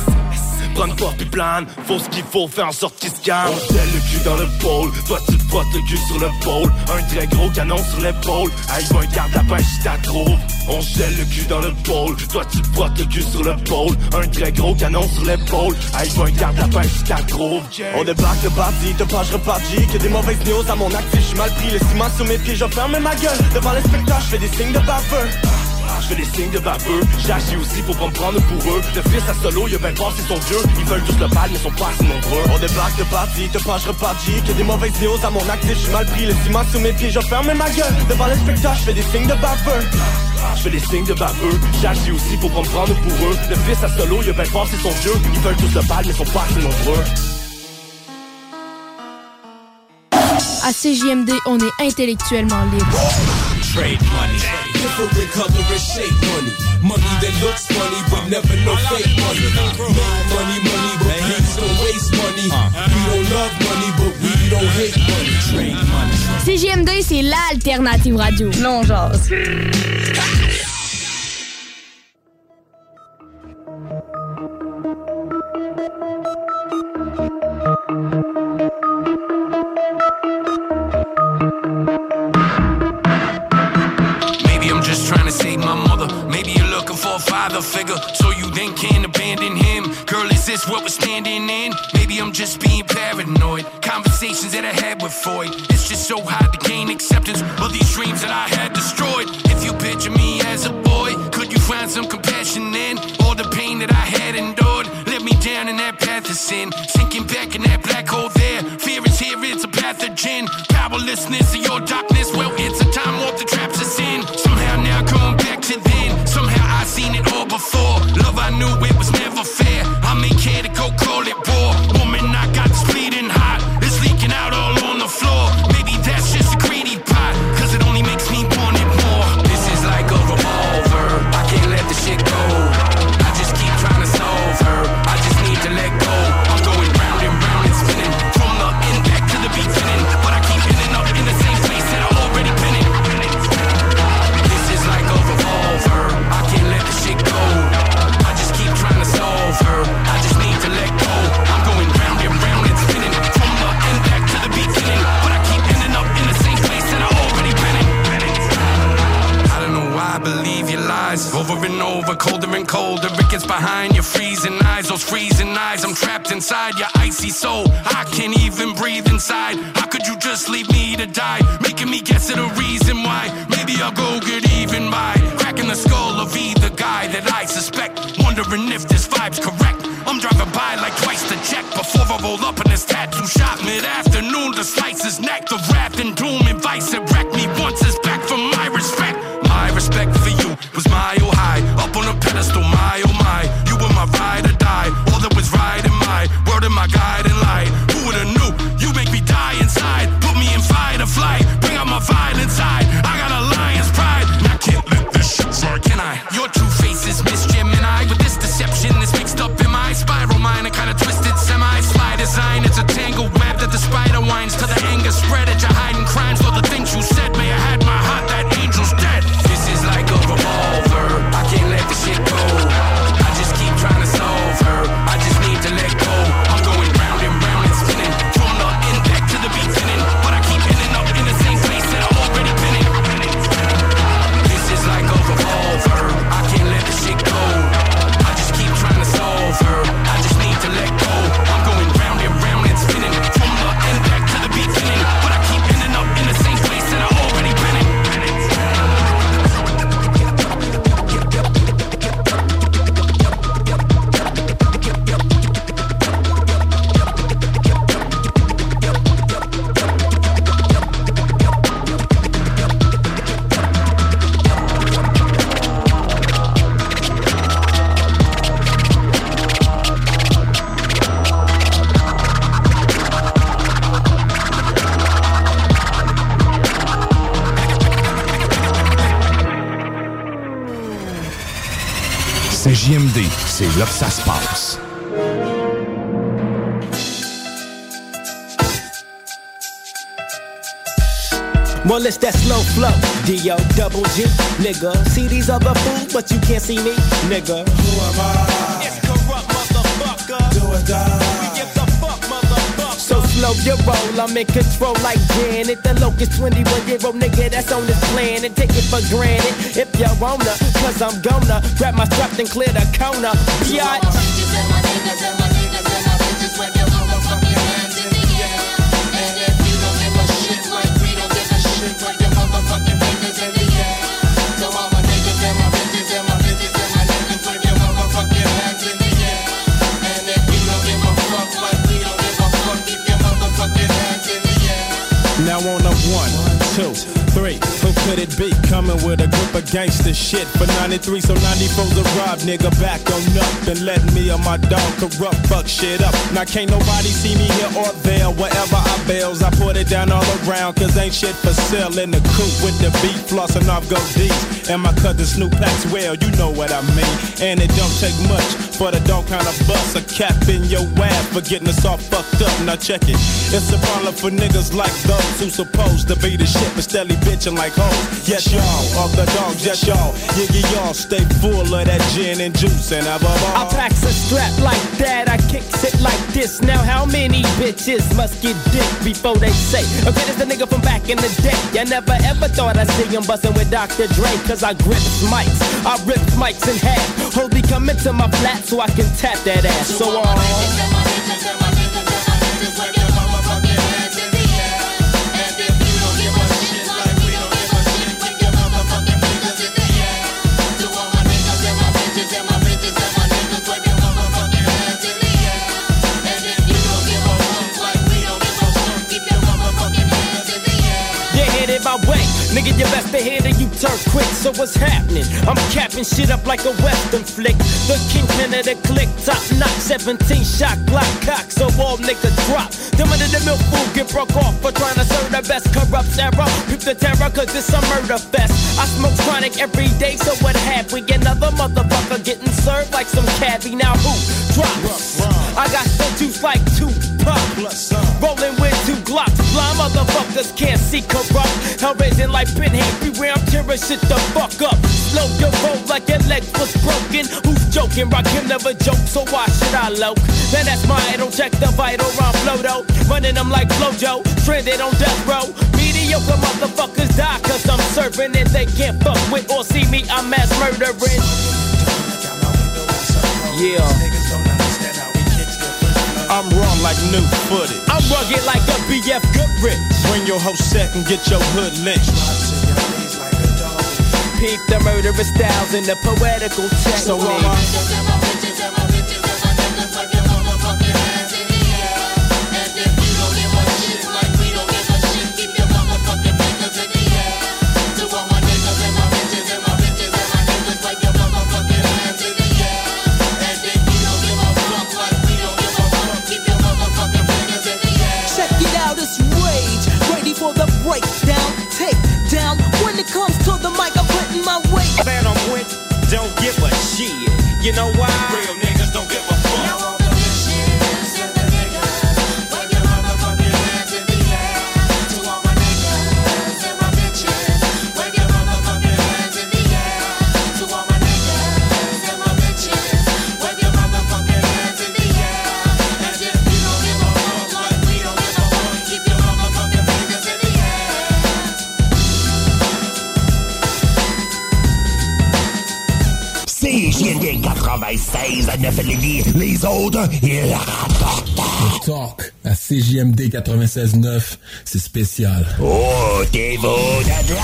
Prendre pas puis plane, faut ce qu'il faut faire en sorte qu'ils se calment. On le cul dans le pôle, toi tu te frottes le cul sur le pôle. Un très gros canon sur l'épaule, aïe un garde lapin si t'as trouve. On gèle le cul dans le pôle, toi tu te frottes le cul sur le pôle. Un très gros canon sur l'épaule, aïe un garde lapin si t'as trouve. On débarque de parti, te pas je repartis Que des mauvaises news à mon actif, je suis mal pris Le ciment sur mes pieds, je ferme ma gueule Devant les spectacles, je fais des signes de baveux Je fais des signes de baveux, j'agis aussi pour pas prendre pour eux. Le fils à solo, il a bien passé son vieux. Ils veulent tous le bal, mais sont pas assez nombreux. On débarque de parti, te pas je repartis Que des mauvaises news à mon actif, je mal pris Le ciment sur mes pieds, je ferme ma gueule Devant les spectacles, je fais des signes de baveux Je fais des signes de baveux, j'agis aussi pour pas prendre pour eux. Le fils à solo, il a bien passé son vieux. Ils veulent tous le bal, mais sont pas assez nombreux. À CJMD, on est intellectuellement libre. Trade money. Different color and shape money. Money that looks funny, but never no fake money. Make money, money, but please don't waste money. We don't love money, but we don't hate money. Trade money. CJMD, c'est l'alternative radio. Non, genre. figure, so you then can abandon him. Girl, is this what we're standing in? Maybe I'm just being paranoid. Conversations that I had with Freud. It's just so hard to gain acceptance of these dreams that I had destroyed. If you picture me as a boy, could you find some compassion in all the pain that I had endured? Let me down in that path of sin, sinking back in that black hole there. Fear is here, it's a pathogen. Powerlessness of your darkness, new More that slow flow. D-O double G, nigga. See these other fools, but you can't see me, nigga. Who am I? It's corrupt, motherfucker. Do or die. We give the fuck, motherfucker. So slow your roll, I'm in control like Janet. The locust 21 year old nigga that's on this planet. Take it for granted if you wanna, cause I'm gonna grab my strap and clear the corner. Biatch. With a group of gangster shit for 93, so 94's a rob, nigga. Back on up and let me or my dog corrupt, fuck shit up. Now can't nobody see me here or there. Wherever I bails, I put it down all around, cause ain't shit for sale in the coop with the beat flossing off go deep. And my cousin Snoop Packs well, you know what I mean. And it don't take much for the dog kind of bust a cap in your ass for getting us all fucked up. Now check it. It's a problem for niggas like those who supposed to be the shit, but steadily bitching like hoes. Yes, y'all, of the dogs, yes, y'all. Yiggy, y'all stay full of that gin and juice and have a I ball. packs a strap like that, I kicks it like this. Now how many bitches must get dick before they say, okay, this the nigga from back in the day. I never ever thought I'd see him bustin' with Dr. Dre, cause I grip mics. I rip mics in half. Holy come into my flat so I can tap that ass. So uh, on. Headed my way. Nigga, you best to hit it, you turn quick. So what's happening? I'm capping shit up like a western flick. The kingpin of the click, top knock, 17 shot Glock cock, so all niggas drop. Them under the milk food get broke off for trying to serve the best corrupt era. Peep the terror, cause it's a murder fest. I smoke chronic every day, so what have we? Another motherfucker getting served like some cabbie. Now who drops? I got some juice like two pop. Rolling with two. Blind motherfuckers can't see corrupt. Hell raising like pinhead. Beware, I'm tearing shit the fuck up. Slow your roll like your leg was broken. Who's joking? Rock him never joke, so why should I low? Then that's my idol. Check the vital round flow though. Running them like Flojo. Stranded on death row. Mediocre motherfuckers die cause I'm serving and they can't fuck with or see me. I'm mass murdering. Yeah. I'm raw like new footage. I'm rugged like a BF Goodrich. Bring your whole set and get your hood lynched. Peep the murderous styles and the poetical uh, technique. So am I. You know why? Real niggas Les autres, ils rapportent. Le talk à CJMD 96.9, c'est spécial. Oh, t'es beau de là.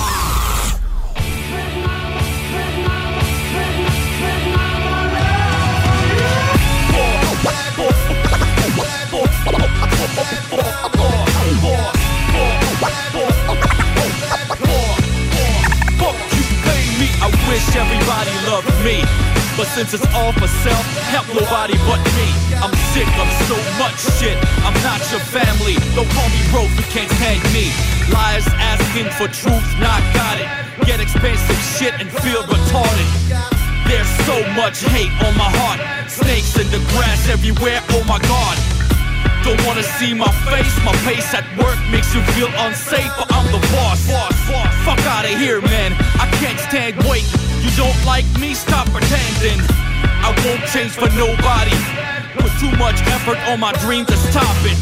Fuck you pay me, I wish everybody loved me. But since it's all for self, help nobody but me. I'm sick of so much shit. I'm not your family. Don't call me broke, you can't tag me. Liars asking for truth, not got it. Get expensive shit and feel retarded. There's so much hate on my heart. Snakes in the grass everywhere, oh my god. don't wanna see my face. My pace at work makes you feel unsafe, but I'm the boss. Fuck out of here, man. I can't stand wait. You don't like me? Stop pretending. I won't change for nobody. Put too much effort on my dream to stop it.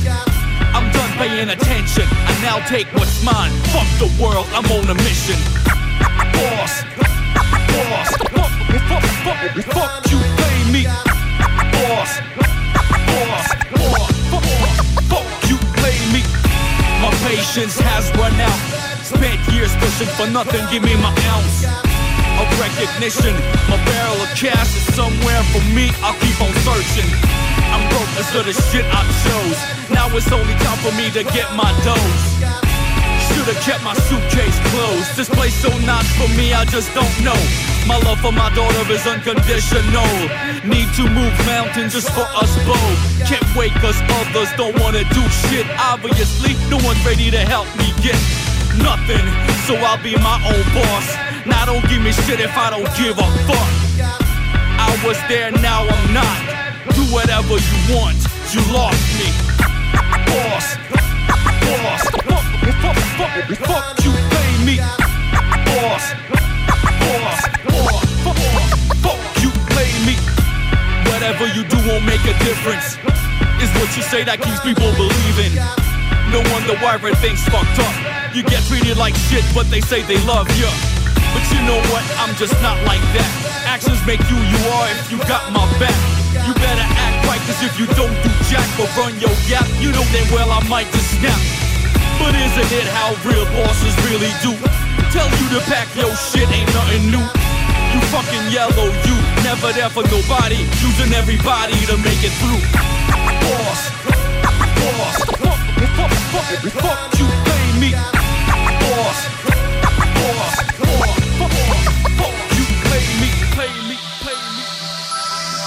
I'm done paying attention. I now take what's mine. Fuck the world, I'm on a mission. Boss, boss, fuck, fuck, fuck, fuck you, pay me. Boss, boss, boss, fuck, fuck you, pay me. My patience has run out. Spent years pushing for nothing, give me my ounce of recognition. My barrel of cash is somewhere for me, I'll keep on searching. I'm broke as of the shit I chose. Now it's only time for me to get my dose. Should've kept my suitcase closed. This place so not for me, I just don't know. My love for my daughter is unconditional. Need to move mountains just for us both. Can't wait cause others don't wanna do shit. Obviously, no one's ready to help me get nothing. So I'll be my own boss. Now don't give me shit if I don't give a fuck. I was there, now I'm not. Do whatever you want, you lost me. Boss, boss, fuck, fuck, fuck, fuck you, pay me. Boss, boss, boss, fuck, fuck you, pay me. Whatever you do won't make a difference. Is what you say that keeps people believing. No wonder why everything's fucked up. You get treated like shit, but they say they love you. But you know what? I'm just not like that. Actions make you you are if you got my back. You better act right, cause if you don't do jack or run your gap, you know damn well I might just snap. But isn't it how real bosses really do? Tell you to pack your shit, ain't nothing new. You fucking yellow, you never there for nobody, using everybody to make it through. Boss, boss, fuck, fuck, fuck, fuck you, pay me. Boss, boss,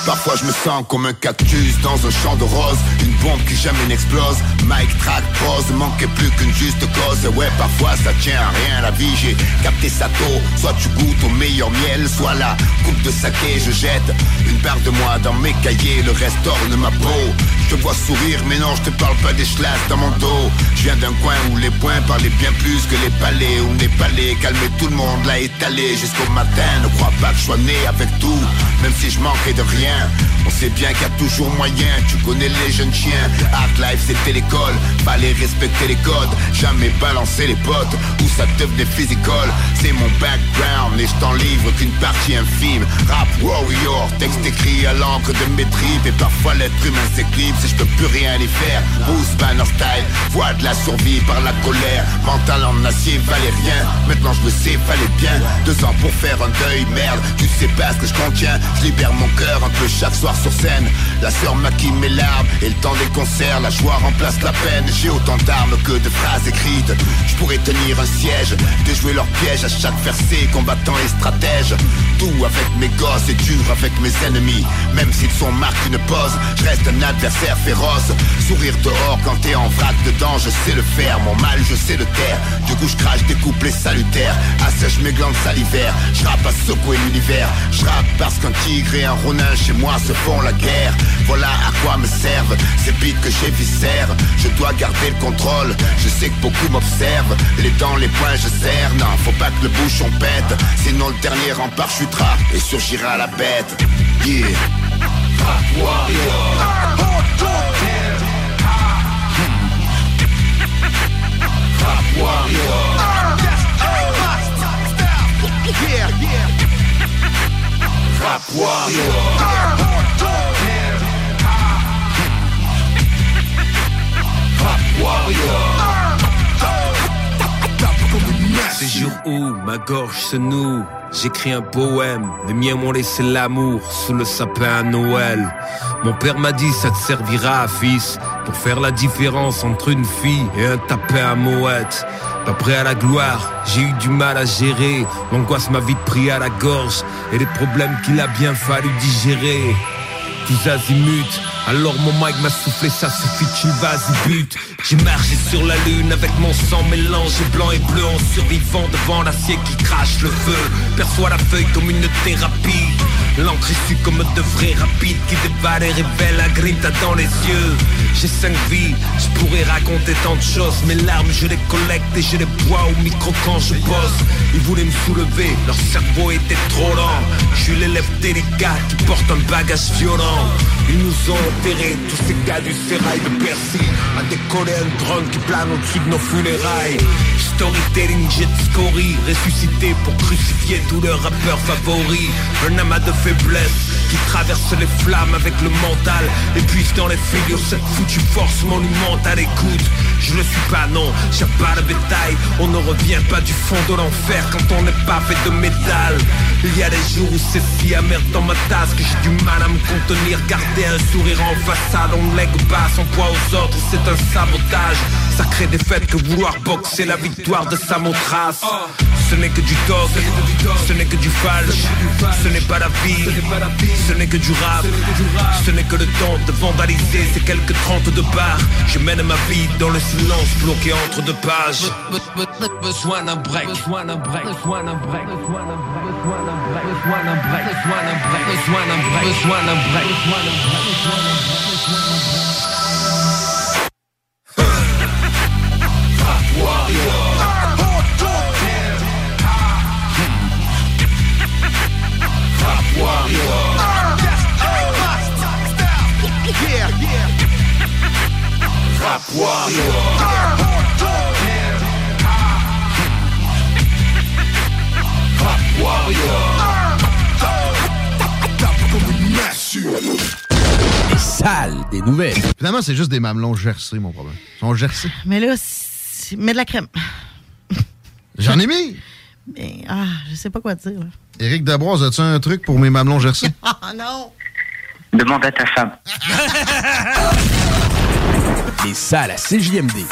Parfois je me sens comme un cactus dans un champ de roses. Une bombe qui jamais n'explose. Mike track pose, manquait plus qu'une juste cause. Ouais parfois ça tient à rien. La vie J'ai capté sa tôt. Soit tu goûtes au meilleur miel Soit la coupe de saké je jette Une part de moi dans mes cahiers. Le reste orne ma peau. Je te vois sourire mais non je te parle pas des schlasses dans mon dos. Je viens d'un coin où les points parlaient bien plus que les palais Où les palais. Calmer tout le monde l'a étalé jusqu'au matin. Ne crois pas que je sois né avec tout Même si je manquais de rien there. On sait bien qu'il y a toujours moyen, tu connais les jeunes chiens. Hard life c'était l'école, fallait respecter les codes. Jamais balancer les potes, où ça devenait physical. C'est mon background. Et je t'en livre qu'une partie infime. Rap warrior, texte écrit à l'encre de mes tripes. Et parfois l'être humain s'éclipse et je peux plus rien y faire. Bruce Banner style, voix de la survie par la colère. Mental en acier valait rien, maintenant je le sais fallait bien. Deux ans pour faire un deuil, merde, tu sais pas ce que je contiens. Je libère mon cœur un peu chaque soir sur scène. La sœur maquille mes larmes et le temps des concerts. La joie remplace la peine. J'ai autant d'armes que de phrases écrites. Je pourrais tenir un siège Déjouer leurs pièges. À chaque versé Combattant et stratège. Tout avec mes gosses et dur avec mes ennemis Même s'ils sont marqués une pause. Je reste un adversaire féroce. Sourire dehors quand t'es en vrac dedans. Je sais le faire, mon mal je sais le taire. Du coup je crache des couplets salutaires. Assèche mes glandes salivaires Je rappe à secouer l'univers. Je rappe parce qu'un tigre et un ronin chez moi se font la guerre. Voilà à quoi me servent ces beats que j'ai viscères. Je dois garder le contrôle. Je sais que beaucoup m'observent. Les dents, les poings je serre. Non, faut pas que le bouchon pète. Sinon le dernier rempart chutera Et surgira la bête. Yeah Ce jour où ma gorge se noue, j'écris un poème. Les miens m'ont laissé l'amour sous le sapin à Noël. Mon père m'a dit ça te servira, fils, pour faire la différence entre une fille et un tapin à mouette. Pas prêt à la gloire, j'ai eu du mal à gérer. L'angoisse m'a vite pris à la gorge et les problèmes qu'il a bien fallu digérer. Tous azimuts, Alors mon mic m'a soufflé, ça suffit, tu vas-y but. J'ai marché sur la lune avec mon sang mélangé blanc et bleu en survivant devant l'acier qui crache le feu. Perçois la feuille comme une thérapie. L'encre issue comme de vrais rapides qui dévalent et révèlent la grinta dans les yeux. J'ai cinq vies, je pourrais raconter tant de choses. Mes larmes, je les collecte et je les bois au micro quand je bosse. Ils voulaient me soulever, leur cerveau était trop lent. Je suis l'élève délicat qui porte un bagage violent. Ils nous ont tous ces gars du sérail de Percy. À décoller un drone qui plane au-dessus de nos funérailles. Storytelling, jet scory, ressuscité pour crucifier tous leurs rappeurs favoris. Un amas de faiblesse qui traverse les flammes avec le mental. Et puis dans les figures cette foutue force monumentale. Écoute, je ne suis pas non, j'ai pas le bétail. On ne revient pas du fond de l'enfer quand on n'est pas fait de métal. Il y a des jours où c'est si amer dans ma tasse que j'ai du mal à me contenir. Garder un sourire en façade, on lègue pas son poids aux autres, c'est un sabotage. Sacré défaite que vouloir boxer la victoire de Samothrace. Ce n'est que du dog, ce n'est que du falche, ce n'est pas la vie, ce n'est que du rap, ce n'est que le temps de vandaliser ces quelques trente de barres. Je mène ma vie dans le silence bloqué entre deux pages. Besoin d'un break, Warrior. Top, Pop top, top, top, top, top, top, top, Massue. Des nouvelles. Finalement, c'est juste des mamelons gercés, mon problème. Ils sont gercés. Mais là, mets de la crème. J'en ai mis. Mais, ah, je sais pas quoi dire. là. Éric Dabroise, as-tu un truc pour mes mamelons gercés? Ah non! Demande à ta femme. Les salles à CJMD.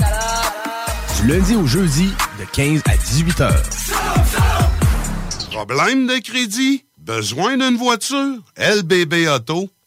Du lundi au jeudi, de 15 à 18 heures. Problème de crédit? Besoin d'une voiture? lbbauto.com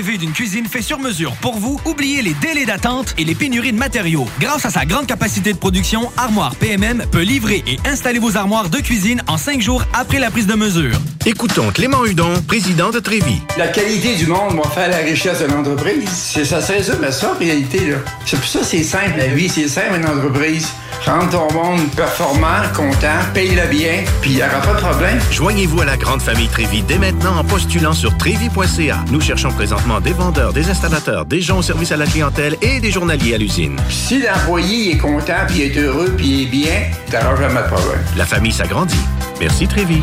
Rêvez d'une cuisine faite sur mesure pour vous? Oubliez les délais d'attente et les pénuries de matériaux. Grâce à sa grande capacité de production, Armoire PMM peut livrer et installer vos armoires de cuisine en cinq jours après la prise de mesure. Écoutons Clément Hudon, président de Trévis. La qualité du monde va faire la richesse de l'entreprise. C'est ça, se résume à ça en réalité. là. C'est pour ça que c'est simple, la vie, c'est simple une entreprise. Rendre ton monde performant, content, paye-le bien, puis il n'y aura pas de problème. Joignez-vous à la grande famille Trévis dès maintenant en postulant sur trévis.ca. Nous cherchons présentement des vendeurs, des installateurs, des gens au service à la clientèle et des journaliers à l'usine. Si l'employé est content, puis est heureux, puis est bien, t'auras jamais de problème. La famille s'agrandit. Merci Trévis.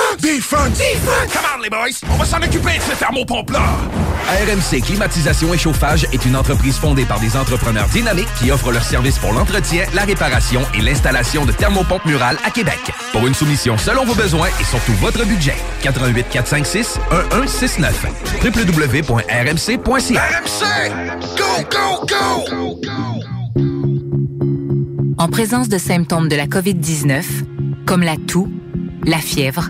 Offense! Defense! Come on, les boys! On va s'en occuper de ce thermopompe-là! RMC Climatisation et Chauffage est une entreprise fondée par des entrepreneurs dynamiques qui offrent leurs services pour l'entretien, la réparation et l'installation de thermopompes murales à Québec. Pour une soumission selon vos besoins et surtout votre budget, 88 456 1169 www.rmc.ca RMC! Go, go, go! En présence de symptômes de la COVID-19, comme la toux, la fièvre,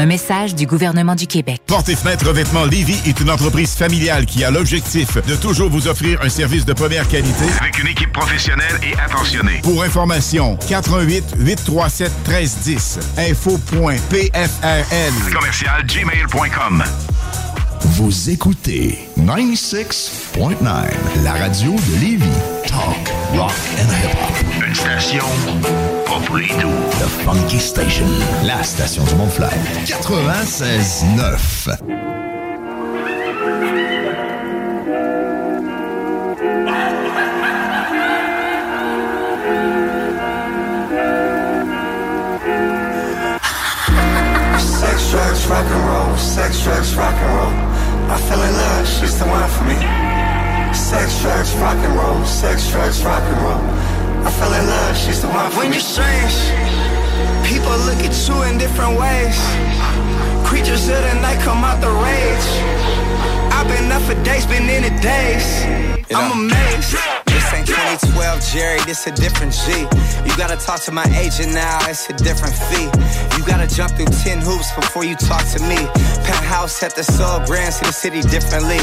Un message du gouvernement du Québec. Porte et fenêtres revêtement Lévis est une entreprise familiale qui a l'objectif de toujours vous offrir un service de première qualité Avec une équipe professionnelle et attentionnée. Pour information, 88 837 1310 info.pfrl Commercial gmail.com. Vous écoutez 96.9, la radio de Lévis. Talk, rock and hip-hop. Une station The Funky Station, la station du Mont-Flair. 96.9. Sex, drugs, rock and roll. Sex, drugs, rock and roll. I fell in love, she's the one for me. Sex, drugs, rock and roll. Sex, drugs, rock and roll. I fell in love, she's the one When you're strange, people look at you in different ways. Creatures of the night come out the rage. I've been up for days, been in it days. I'm amazed. Ain't 2012, Jerry, this a different G. You gotta talk to my agent now, it's a different fee. You gotta jump through 10 hoops before you talk to me. Penthouse at the Soul Grand, see the city differently.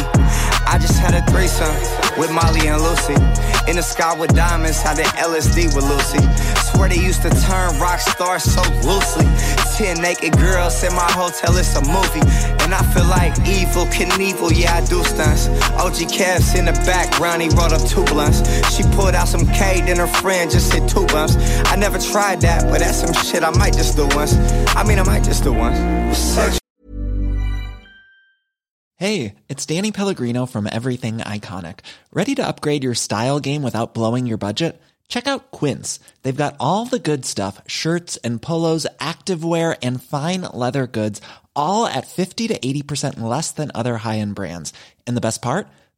I just had a threesome with Molly and Lucy. In the sky with diamonds, had the LSD with Lucy. Swear they used to turn rock stars so loosely. 10 naked girls in my hotel, it's a movie. And I feel like evil Knievel, yeah, I do stunts. OG Cavs in the background, he rolled up two blunts. She pulled out some K, then her friend just hit two bumps. I never tried that, but that's some shit I might just do once. I mean, I might just do once. Hey, it's Danny Pellegrino from Everything Iconic. Ready to upgrade your style game without blowing your budget? Check out Quince. They've got all the good stuff shirts and polos, activewear, and fine leather goods, all at 50 to 80% less than other high end brands. And the best part?